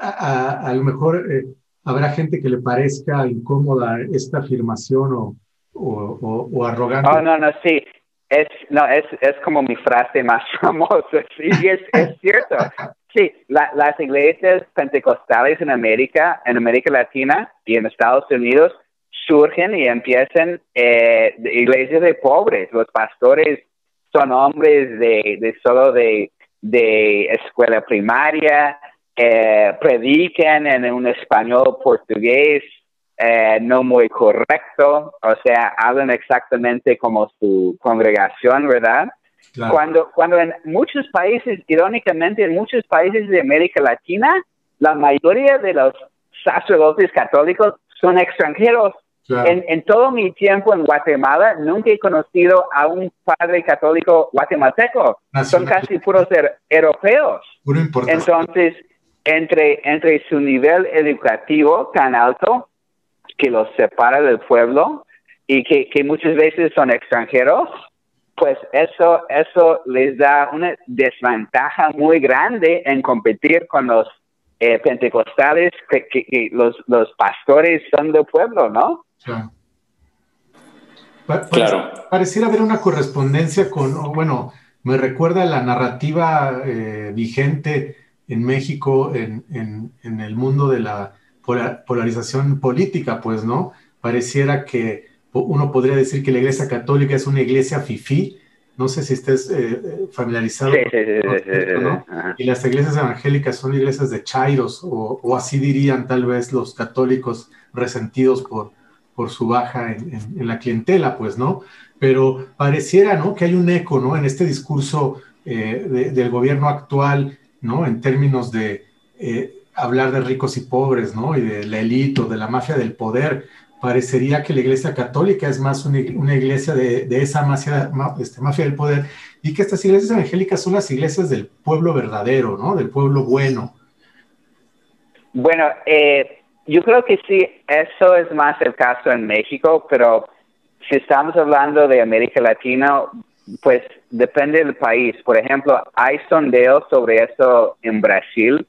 a, lo mejor eh, habrá gente que le parezca incómoda esta afirmación o, o, o, arrogante. Oh, no, no, sí. Es, no, es, es como mi frase más famosa, sí, es, es cierto. Sí, las iglesias pentecostales en América, en América Latina y en Estados Unidos surgen y empiezan eh, iglesias de pobres. Los pastores son hombres de, de solo de, de escuela primaria, eh, predican en un español portugués eh, no muy correcto, o sea, hablan exactamente como su congregación, ¿verdad? Cuando, cuando en muchos países, irónicamente, en muchos países de América Latina, la mayoría de los sacerdotes católicos son extranjeros. En, en, todo mi tiempo en Guatemala, nunca he conocido a un padre católico guatemalteco. Son casi puros er, europeos. Entonces, entre, entre su nivel educativo tan alto que los separa del pueblo y que, que muchas veces son extranjeros, pues eso, eso les da una desventaja muy grande en competir con los eh, pentecostales, que, los, los, pastores son del pueblo, ¿no? Claro. Pareciera haber una correspondencia con, bueno, me recuerda la narrativa eh, vigente en México en, en, en, el mundo de la polarización política, pues, ¿no? Pareciera que uno podría decir que la Iglesia Católica es una iglesia fifí, no sé si estés eh, familiarizado con ¿no? Y las iglesias evangélicas son iglesias de chairos, o, así dirían tal vez los católicos resentidos por, por su baja en, la clientela, pues, ¿no? Pero pareciera, ¿no? Que hay un eco, ¿no? En este discurso eh, del gobierno actual, ¿no? En términos de eh, hablar de ricos y pobres, ¿no? Y de la élite, de la mafia del poder, parecería que la Iglesia Católica es más una, iglesia de, esa mafia, este, mafia del poder y que estas iglesias evangélicas son las iglesias del pueblo verdadero, ¿no? Del pueblo bueno. Bueno, eh, yo creo que sí, eso es más el caso en México, pero si estamos hablando de América Latina, pues depende del país. Por ejemplo, hay sondeos sobre eso en Brasil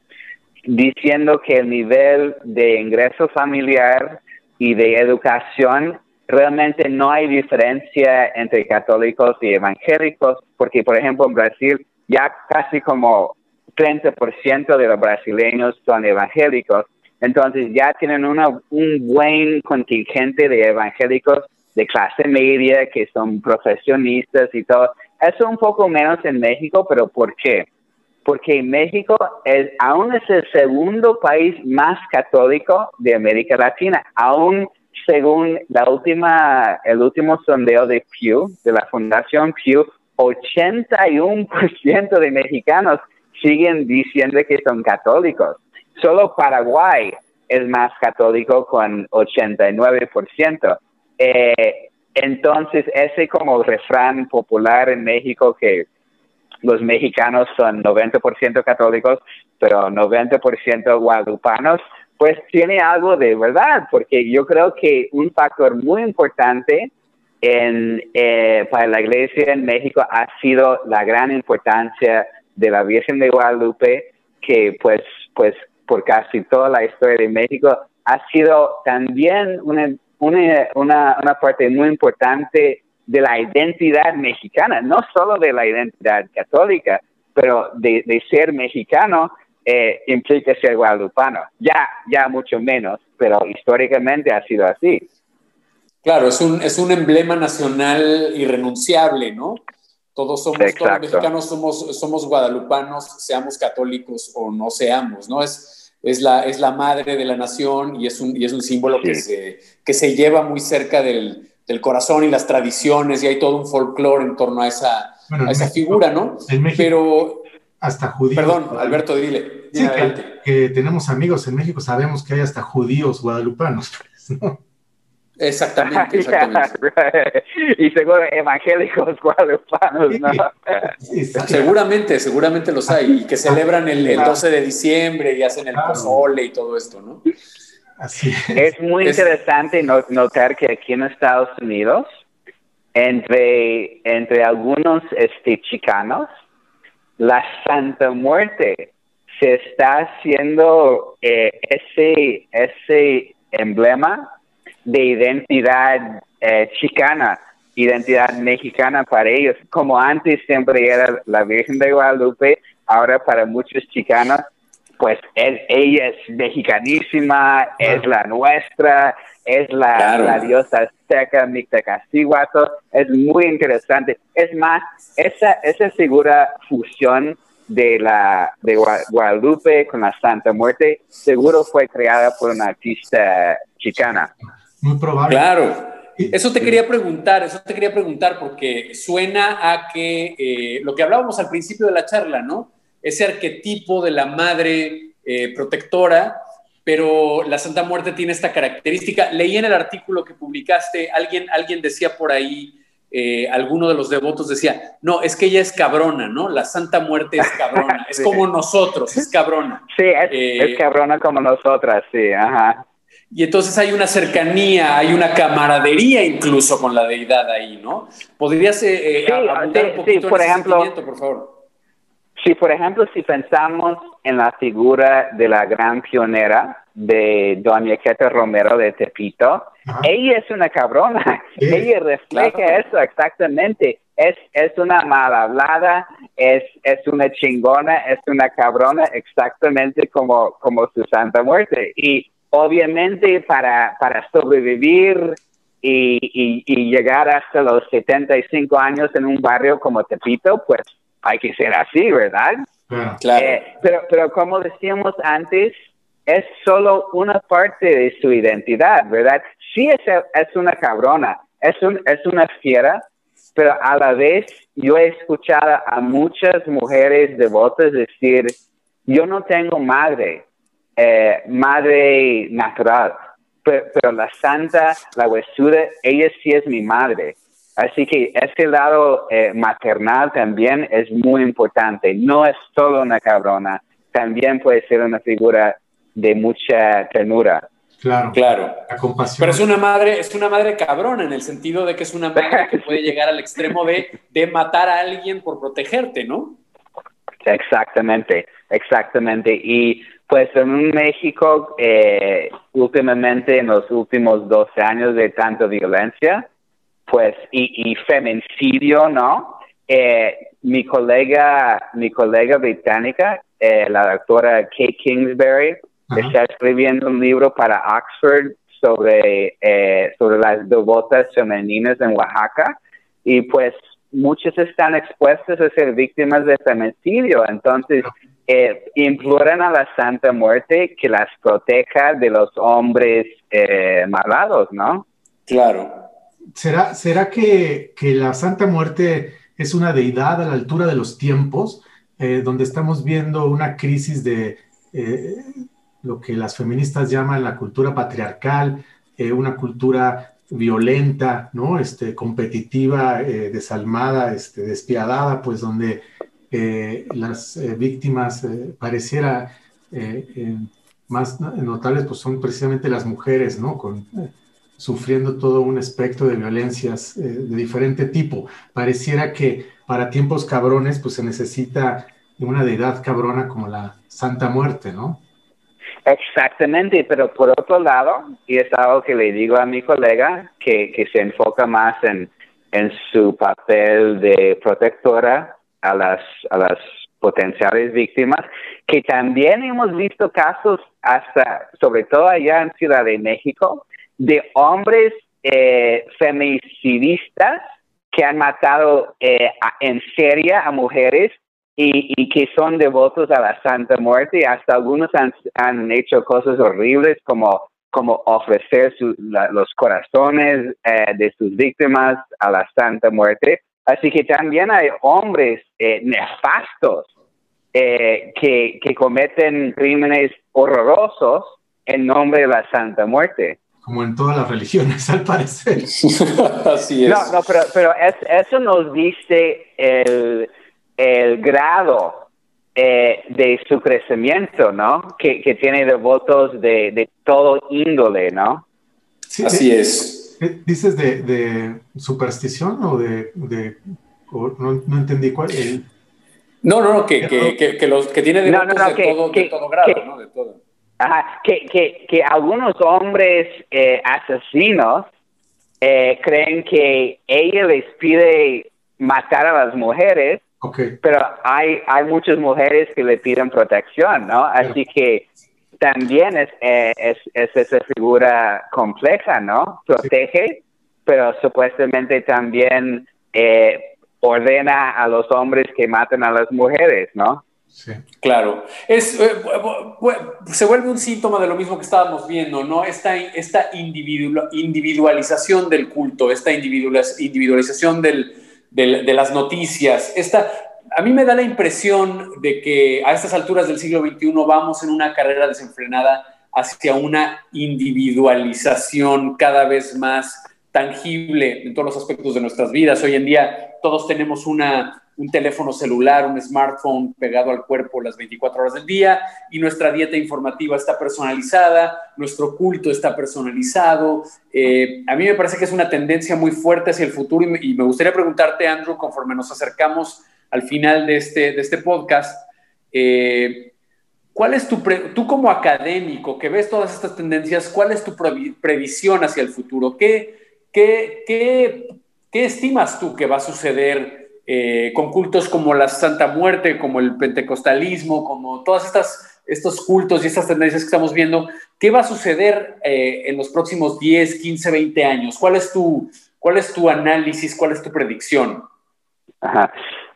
diciendo que el nivel de ingreso familiar y de educación, realmente no hay diferencia entre católicos y evangélicos, porque por ejemplo en Brasil ya casi como 30% de los brasileños son evangélicos, entonces ya tienen una, un buen contingente de evangélicos de clase media que son profesionistas y todo. Eso un poco menos en México, pero ¿por qué? Porque México es, aún es el segundo país más católico de América Latina, aún según la última, el último sondeo de Pew, de la Fundación Pew, 81% de mexicanos siguen diciendo que son católicos. Solo Paraguay es más católico con 89%. Eh, entonces, ese como refrán popular en México que los mexicanos son 90% católicos, pero 90% guadalupanos, pues tiene algo de verdad, porque yo creo que un factor muy importante en, eh, para la iglesia en México ha sido la gran importancia de la Virgen de Guadalupe, que pues, pues por casi toda la historia de México ha sido también una, una, una, una parte muy importante de la identidad mexicana, no solo de la identidad católica, pero de, ser mexicano eh, implica ser guadalupano. Ya, ya mucho menos, pero históricamente ha sido así. Claro, es un, es un emblema nacional irrenunciable, ¿no? Todos somos, todos los mexicanos somos, somos guadalupanos, seamos católicos o no seamos, ¿no? Es, es, la, es la madre de la nación y es un, y es un símbolo que, se, que se lleva muy cerca del, del corazón y las tradiciones, y hay todo un folclore en torno a esa, esa figura, ¿no? En México, Pero. Hasta judíos. Perdón, Alberto, dile. Sí, que, tenemos amigos en México, sabemos que hay hasta judíos guadalupanos, pues, ¿no? Exactamente, exactamente. y seguro evangélicos guadalupanos, ¿no? seguramente, seguramente los hay, y que celebran el, 12 de diciembre y hacen el pozole y todo esto, ¿no? Así es. muy interesante notar que aquí en Estados Unidos, entre, entre algunos este, chicanos, la Santa Muerte se está haciendo eh, ese, ese emblema de identidad eh, chicana, identidad mexicana para ellos, como antes siempre era la Virgen de Guadalupe, ahora para muchos chicanos, pues ella es mexicanísima, es la nuestra, es la, la diosa azteca, Mictacacíhuatl, es muy interesante. Es más, esa, esa figura fusión de la de Guadalupe con la Santa Muerte seguro fue creada por una artista chicana. Muy probable. Claro. Eso te quería preguntar, eso te quería preguntar porque suena a que eh, lo que hablábamos al principio de la charla, ¿no? Ese arquetipo de la madre eh, protectora, pero la Santa Muerte tiene esta característica. Leí en el artículo que publicaste, alguien, alguien decía por ahí eh, alguno de los devotos decía, no, es que ella es cabrona, ¿no? La Santa Muerte es cabrona, es como nosotros, es cabrona. Sí, es, eh, cabrona como nosotras, sí, ajá. Y entonces hay una cercanía, hay una camaradería incluso con la deidad ahí, ¿no? ¿Podrías eh, sí, un poquito por ejemplo, por favor? Sí, por ejemplo, si pensamos en la figura de la gran pionera de Doña Queta Romero de Tepito, ella es una cabrona, ella refleja eso exactamente. Es, es una mal hablada, es, es una chingona, es una cabrona exactamente como, como su santa muerte. Y obviamente para, para sobrevivir y, y, llegar hasta los 75 años en un barrio como Tepito, pues hay que ser así, ¿verdad? Claro. Eh, pero, pero como decíamos antes, es solo una parte de su identidad, ¿verdad? Sí es, es una cabrona, es, un, es una fiera, pero a la vez yo he escuchado a muchas mujeres devotas decir, yo no tengo madre, eh, madre natural, pero, la santa, la huesuda, ella sí es mi madre. Así que ese lado eh, maternal también es muy importante. No es solo una cabrona, también puede ser una figura de mucha ternura. Claro, claro. La compasión. Pero es una madre, es una madre cabrona en el sentido de que es una madre que puede llegar al extremo de, de matar a alguien por protegerte, ¿no? Exactamente, exactamente. Y pues en México, eh, últimamente, en los últimos 12 años de tanta violencia, pues, y, y feminicidio, ¿no? Eh, mi colega, mi colega británica, eh, la doctora Kate Kingsbury, está escribiendo un libro para Oxford sobre, eh, sobre las devotas femeninas en Oaxaca y pues muchas están expuestas a ser víctimas de feminicidio. Entonces, eh, imploran a la Santa Muerte que las proteja de los hombres eh, malvados, ¿no? Claro. ¿Será, será que, que, la Santa Muerte es una deidad a la altura de los tiempos, eh, donde estamos viendo una crisis de lo que las feministas llaman la cultura patriarcal, una cultura violenta, ¿no? Este, competitiva, desalmada, este, despiadada, pues donde eh, las eh, víctimas eh, pareciera más notables, pues son precisamente las mujeres, ¿no? Sufriendo todo un espectro de violencias de diferente tipo. Pareciera que para tiempos cabrones, pues se necesita una deidad cabrona como la Santa Muerte, ¿no? Exactamente, pero por otro lado, y es algo que le digo a mi colega, que, que se enfoca más en, en su papel de protectora a las, a las potenciales víctimas, que también hemos visto casos hasta, sobre todo allá en Ciudad de México, de hombres eh, que han matado eh, en serie a mujeres y, que son devotos a la Santa Muerte. Hasta algunos han, han hecho cosas horribles como, como ofrecer los corazones eh, de sus víctimas a la Santa Muerte. Así que también hay hombres eh, nefastos eh, que, que cometen crímenes horrorosos en nombre de la Santa Muerte. Como en todas las religiones, al parecer. Así es. No, no, pero, pero eso nos dice el, el grado eh, de su crecimiento, ¿no? Que, que tiene devotos de, de todo índole, ¿no? Sí, Así es. ¿Dices de, de, superstición o de... de no, no, entendí cuál. El... No, no, no, que, que, que, los que tiene devotos no, no, de, todo, de todo grado, ¿no? De todo. Ajá, que, que, que algunos hombres eh, asesinos eh, creen que ella les pide matar a las mujeres, pero hay, hay muchas mujeres que le piden protección, ¿no? Así que también es, eh, es, es, esa figura compleja, ¿no? Protege, pero supuestamente también eh, ordena a los hombres que maten a las mujeres, ¿no? Sí. Claro. Es, eh, se vuelve un síntoma de lo mismo que estábamos viendo, ¿no? Esta, esta individualización del culto, esta individualización del, de las noticias, esta, a mí me da la impresión de que a estas alturas del siglo XXI vamos en una carrera desenfrenada hacia una individualización cada vez más tangible en todos los aspectos de nuestras vidas. Hoy en día todos tenemos una, un teléfono celular, un smartphone pegado al cuerpo las 24 horas del día y nuestra dieta informativa está personalizada, nuestro culto está personalizado. Eh, a mí me parece que es una tendencia muy fuerte hacia el futuro y me, gustaría preguntarte, Andrew, conforme nos acercamos al final de este, de este podcast, eh, ¿cuál es tu, tú como académico que ves todas estas tendencias, cuál es tu previsión hacia el futuro? ¿Qué, qué, qué, qué estimas tú que va a suceder? Eh, con cultos como la Santa Muerte, como el pentecostalismo, como todas estas estos cultos y estas tendencias que estamos viendo, ¿qué va a suceder eh, en los próximos 10, 15, 20 años? ¿Cuál es tu, cuál es tu análisis, cuál es tu predicción?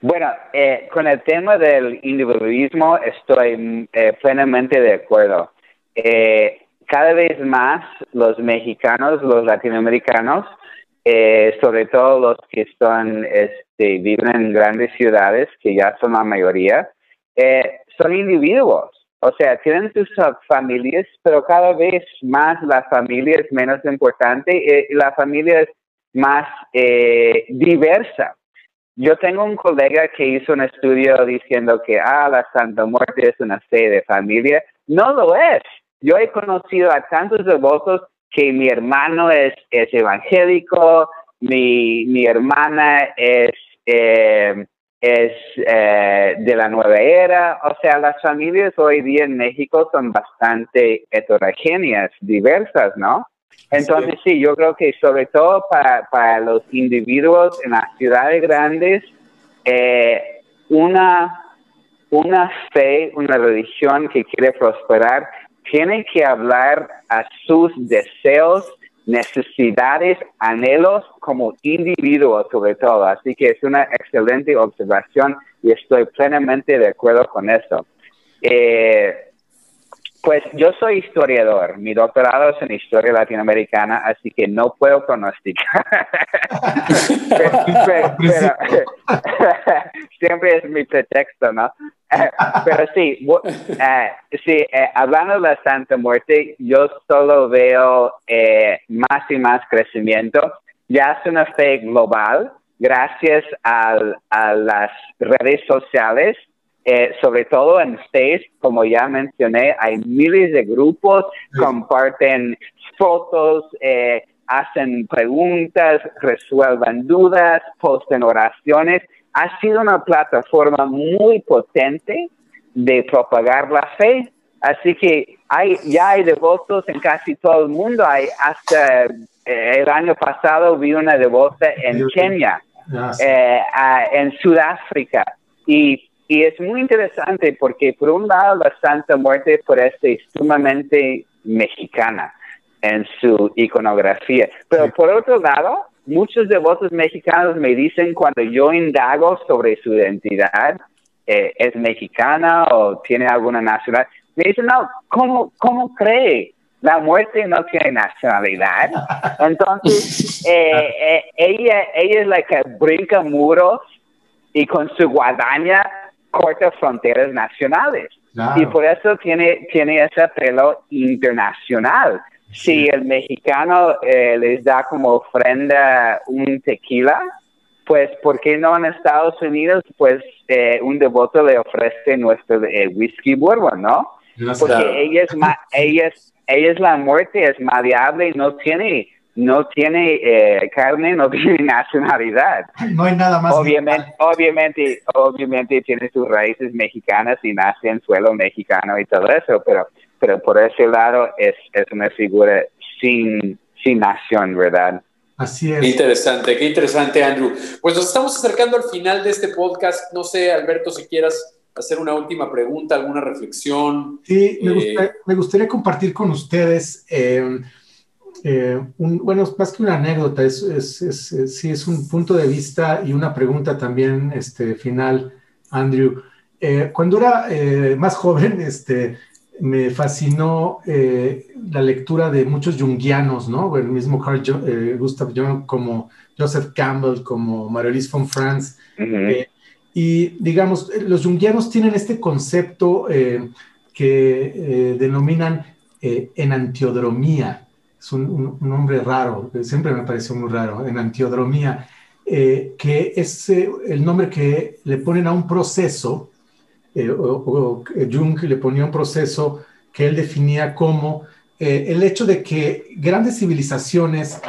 Bueno, eh, con el tema del individualismo estoy eh, plenamente de acuerdo. cada vez más los mexicanos, los latinoamericanos, sobre todo los que están este, viven en grandes ciudades, que ya son la mayoría, eh, son individuos. O sea, tienen sus familias, pero cada vez más la familia es menos importante eh, la familia es más eh, diversa. Yo tengo un colega que hizo un estudio diciendo que ah, la Santa Muerte es una fe de familia. No lo es. Yo he conocido a tantos devotos que mi hermano es, es evangélico, mi, mi hermana es, eh, es eh, de la nueva era. O sea, las familias hoy día en México son bastante heterogéneas, diversas, ¿no? Entonces sí, yo creo que sobre todo para, para los individuos en las ciudades grandes, eh, una, una fe, una religión que quiere prosperar, tiene que hablar a sus deseos necesidades, anhelos como individuos sobre todo. Así que es una excelente observación y estoy plenamente de acuerdo con eso. Eh, pues yo soy historiador, mi doctorado es en historia latinoamericana, así que no puedo pronosticar. siempre es mi pretexto, ¿no? pero sí, eh, sí eh, hablando de la Santa Muerte, yo solo veo eh, más y más crecimiento. Ya es una fe global gracias a las redes sociales. sobre todo en Facebook, como ya mencioné, hay miles de grupos, comparten fotos, hacen preguntas, resuelven dudas, posten oraciones ha sido una plataforma muy potente de propagar la fe. Así que hay, ya hay devotos en casi todo el mundo. Hay hasta eh, el año pasado vi una devota en Kenia, eh, en Sudáfrica. Y, y, es muy interesante porque por un lado la Santa Muerte parece sumamente mexicana en su iconografía, pero por otro lado muchos devotos mexicanos me dicen cuando yo indago sobre su identidad, eh, es mexicana o tiene alguna nacionalidad, me dicen, no, ¿cómo, cómo cree? La muerte no tiene nacionalidad. Entonces, eh, eh, ella, ella es la que brinca muros y con su guadaña corta fronteras nacionales. Y por eso tiene, tiene ese pelo internacional si el mexicano eh, les da como ofrenda un tequila, pues ¿por qué no en Estados Unidos? Pues eh, un devoto le ofrece nuestro eh, whisky bourbon, ¿no? Porque ella es, ella, es, ella es la muerte, es maleable y no tiene no tiene eh, carne, no tiene nacionalidad. No hay nada más. Obviamente, obviamente, obviamente tiene sus raíces mexicanas y nace en suelo mexicano y todo eso, pero, pero por ese lado es, es una figura sin, sin nación, ¿verdad? Así es. Qué interesante, qué interesante, Andrew. Pues nos estamos acercando al final de este podcast. No sé, Alberto, si quieras hacer una última pregunta, alguna reflexión. Sí, me, eh, gustaría, compartir con ustedes. Eh, eh, un, bueno, más que una anécdota, es, es, sí es un punto de vista y una pregunta también este, final, Andrew. Eh, cuando era eh, más joven, este, me fascinó la lectura de muchos jungianos, ¿no? El mismo Carl Gustav Jung, como Joseph Campbell, como Marie von Franz. y digamos, los jungianos tienen este concepto que denominan enantiodromía es un, nombre raro, siempre me pareció muy raro, en antiodromía, eh, que es eh, el nombre que le ponen a un proceso, eh, o, Jung le ponía un proceso que él definía como el hecho de que grandes civilizaciones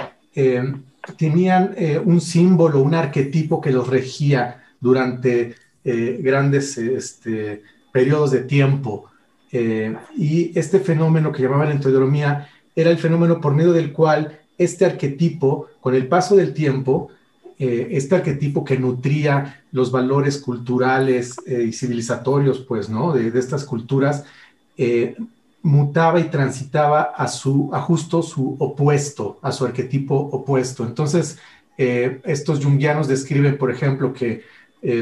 tenían un símbolo, un arquetipo que los regía durante grandes este, periodos de tiempo. y este fenómeno que llamaban antidromía era el fenómeno por medio del cual este arquetipo, con el paso del tiempo, eh, este arquetipo que nutría los valores culturales eh, y civilizatorios, pues, ¿no? De, estas culturas, eh, mutaba y transitaba a su, a justo su opuesto, a su arquetipo opuesto. Entonces, estos jungianos describen, por ejemplo, que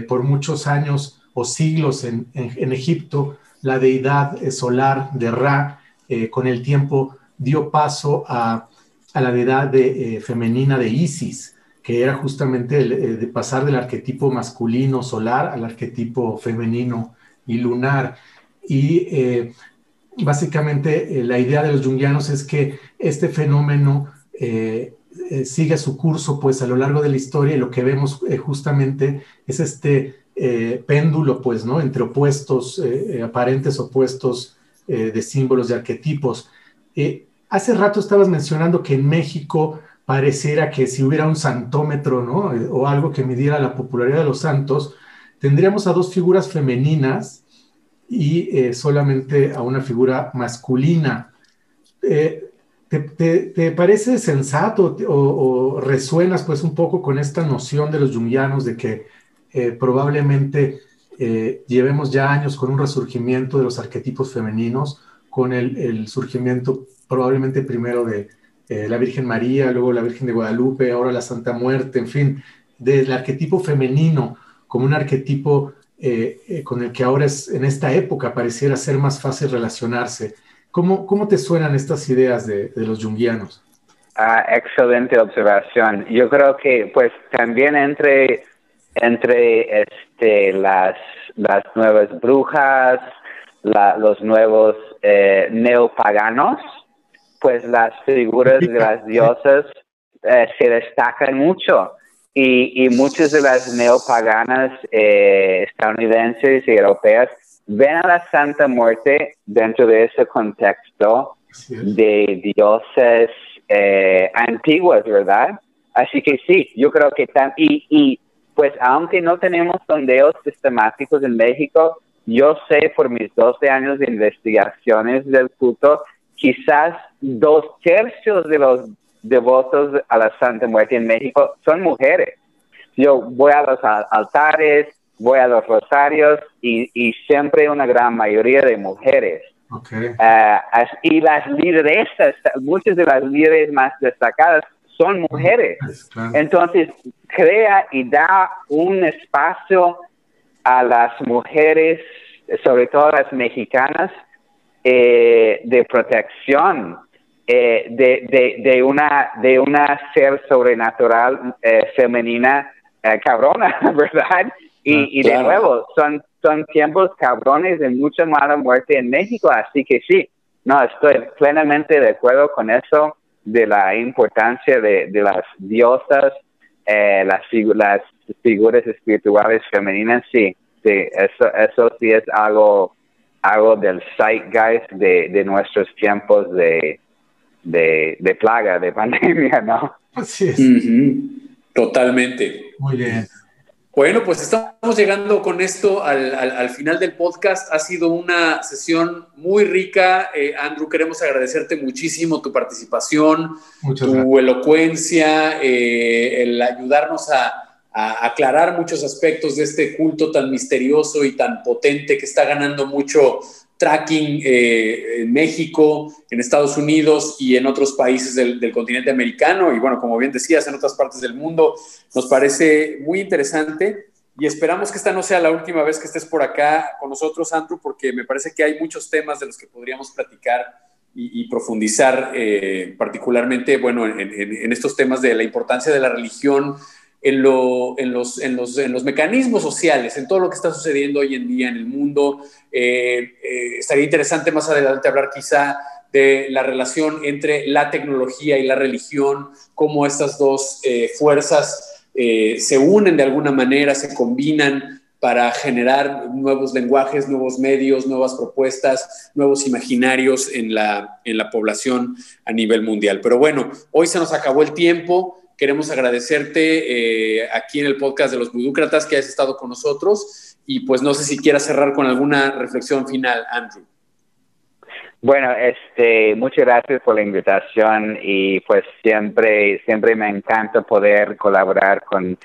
por muchos años o siglos en, en Egipto, la deidad solar de Ra, con el tiempo, dio paso a, la deidad de, femenina de Isis, que era justamente el, eh, de pasar del arquetipo masculino solar al arquetipo femenino y lunar. Y eh, básicamente la idea de los jungianos es que este fenómeno sigue su curso pues a lo largo de la historia y lo que vemos justamente es este péndulo pues, ¿no? Entre opuestos, aparentes opuestos de símbolos, de arquetipos. Hace rato estabas mencionando que en México pareciera que si hubiera un santómetro, ¿no? O algo que midiera la popularidad de los santos, tendríamos a dos figuras femeninas y eh, solamente a una figura masculina. Eh, te, parece sensato o, resuenas pues un poco con esta noción de los jungianos de que eh, probablemente llevemos ya años con un resurgimiento de los arquetipos femeninos, con el, el surgimiento probablemente primero de eh, la Virgen María, luego la Virgen de Guadalupe, ahora la Santa Muerte, en fin, del arquetipo femenino como un arquetipo eh, eh, con el que ahora es, en esta época pareciera ser más fácil relacionarse. ¿Cómo, cómo te suenan estas ideas de, los jungianos? Ah, excelente observación. Yo creo que pues también entre, entre este, las, las nuevas brujas, los nuevos neopaganos, pues las figuras de las diosas eh, se destacan mucho. Y, y, muchas de las neopaganas eh, estadounidenses y europeas ven a la Santa Muerte dentro de ese contexto de dioses eh, antiguas, ¿verdad? Así que sí, yo creo que tan, y, y pues aunque no tenemos sondeos sistemáticos en México, yo sé por mis 12 años de investigaciones del culto quizás dos tercios de los devotos a la Santa Muerte en México son mujeres. Yo voy a los altares, voy a los rosarios y, siempre una gran mayoría de mujeres. Eh, y las lideresas, muchas de las líderes más destacadas son mujeres. Entonces, crea y da un espacio a las mujeres, sobre todo las mexicanas, eh, de protección eh, de, de, una, de una ser sobrenatural eh, femenina cabrona, ¿verdad? Y, ah, de nuevo, son, son tiempos cabrones de mucha mala muerte en México, así que sí, no, estoy plenamente de acuerdo con eso, de la importancia de, de las diosas, las, las figuras espirituales femeninas, sí. Sí, eso, eso sí es algo, algo del zeitgeist de, de nuestros tiempos de, de, plaga, de pandemia, ¿no? Así es. Totalmente. Muy bien. Bueno, pues estamos llegando con esto al, final del podcast. Ha sido una sesión muy rica. Eh, Andrew, queremos agradecerte muchísimo tu participación, tu elocuencia, eh, el ayudarnos a, aclarar muchos aspectos de este culto tan misterioso y tan potente que está ganando mucho tracking eh, en México, en Estados Unidos y en otros países del, continente americano y bueno, como bien decías, en otras partes del mundo. Nos parece muy interesante y esperamos que esta no sea la última vez que estés por acá con nosotros, Andrew, porque me parece que hay muchos temas de los que podríamos platicar y, profundizar, eh, particularmente, bueno, en estos temas de la importancia de la religión en, en, los, en, los, en, los, mecanismos sociales, en todo lo que está sucediendo hoy en día en el mundo. Eh, eh, estaría interesante más adelante hablar quizá de la relación entre la tecnología y la religión, cómo estas dos eh, fuerzas se unen de alguna manera, se combinan para generar nuevos lenguajes, nuevos medios, nuevas propuestas, nuevos imaginarios en la, en la población a nivel mundial. Pero bueno, hoy se nos acabó el tiempo. Queremos agradecerte eh, aquí en el podcast de los Budúcratas que has estado con nosotros y pues no sé si quieras cerrar con alguna reflexión final, Andrew. Bueno, este, muchas gracias por la invitación y pues siempre, siempre me encanta poder colaborar con,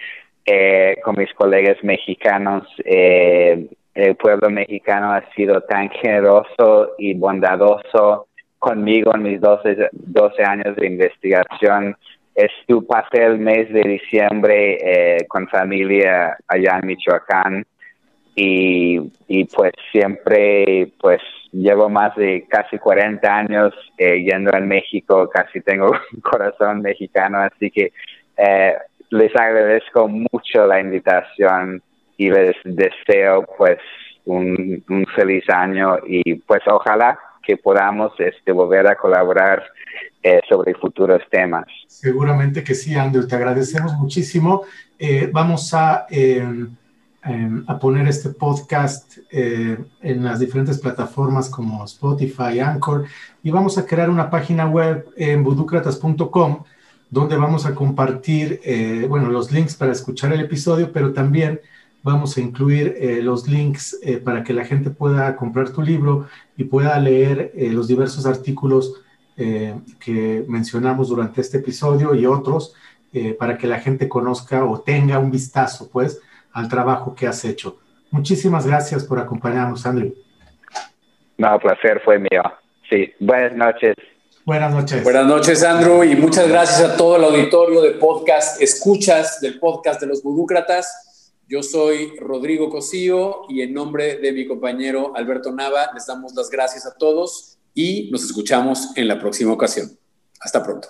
eh, con mis colegas mexicanos. Eh, el pueblo mexicano ha sido tan generoso y bondadoso conmigo en mis 12, 12 años de investigación Estuve, pasé el mes de diciembre eh, con familia allá en Michoacán y, pues siempre pues llevo más de casi 40 años eh, yendo a México, casi tengo un corazón mexicano, así que eh, les agradezco mucho la invitación y les deseo pues un, un feliz año y pues ojalá que podamos este, volver a colaborar eh, sobre futuros temas. Seguramente que sí, Andrew, te agradecemos muchísimo. Eh, vamos a, em, em, a poner este podcast eh, en las diferentes plataformas como Spotify, Anchor, y vamos a crear una página web en buducratas.com donde vamos a compartir, bueno, los links para escuchar el episodio, pero también vamos a incluir los links para que la gente pueda comprar tu libro y pueda leer los diversos artículos eh, que mencionamos durante este episodio y otros eh, para que la gente conozca o tenga un vistazo, pues, al trabajo que has hecho. Muchísimas gracias por acompañarnos, Andrew. No, placer fue mío. Sí, buenas noches. Buenas noches. Buenas noches, Andrew, y muchas gracias a todo el auditorio de podcast, escuchas del podcast de los Budúcratas. Yo soy Rodrigo Cosío y en nombre de mi compañero Alberto Nava les damos las gracias a todos y nos escuchamos en la próxima ocasión. Hasta pronto.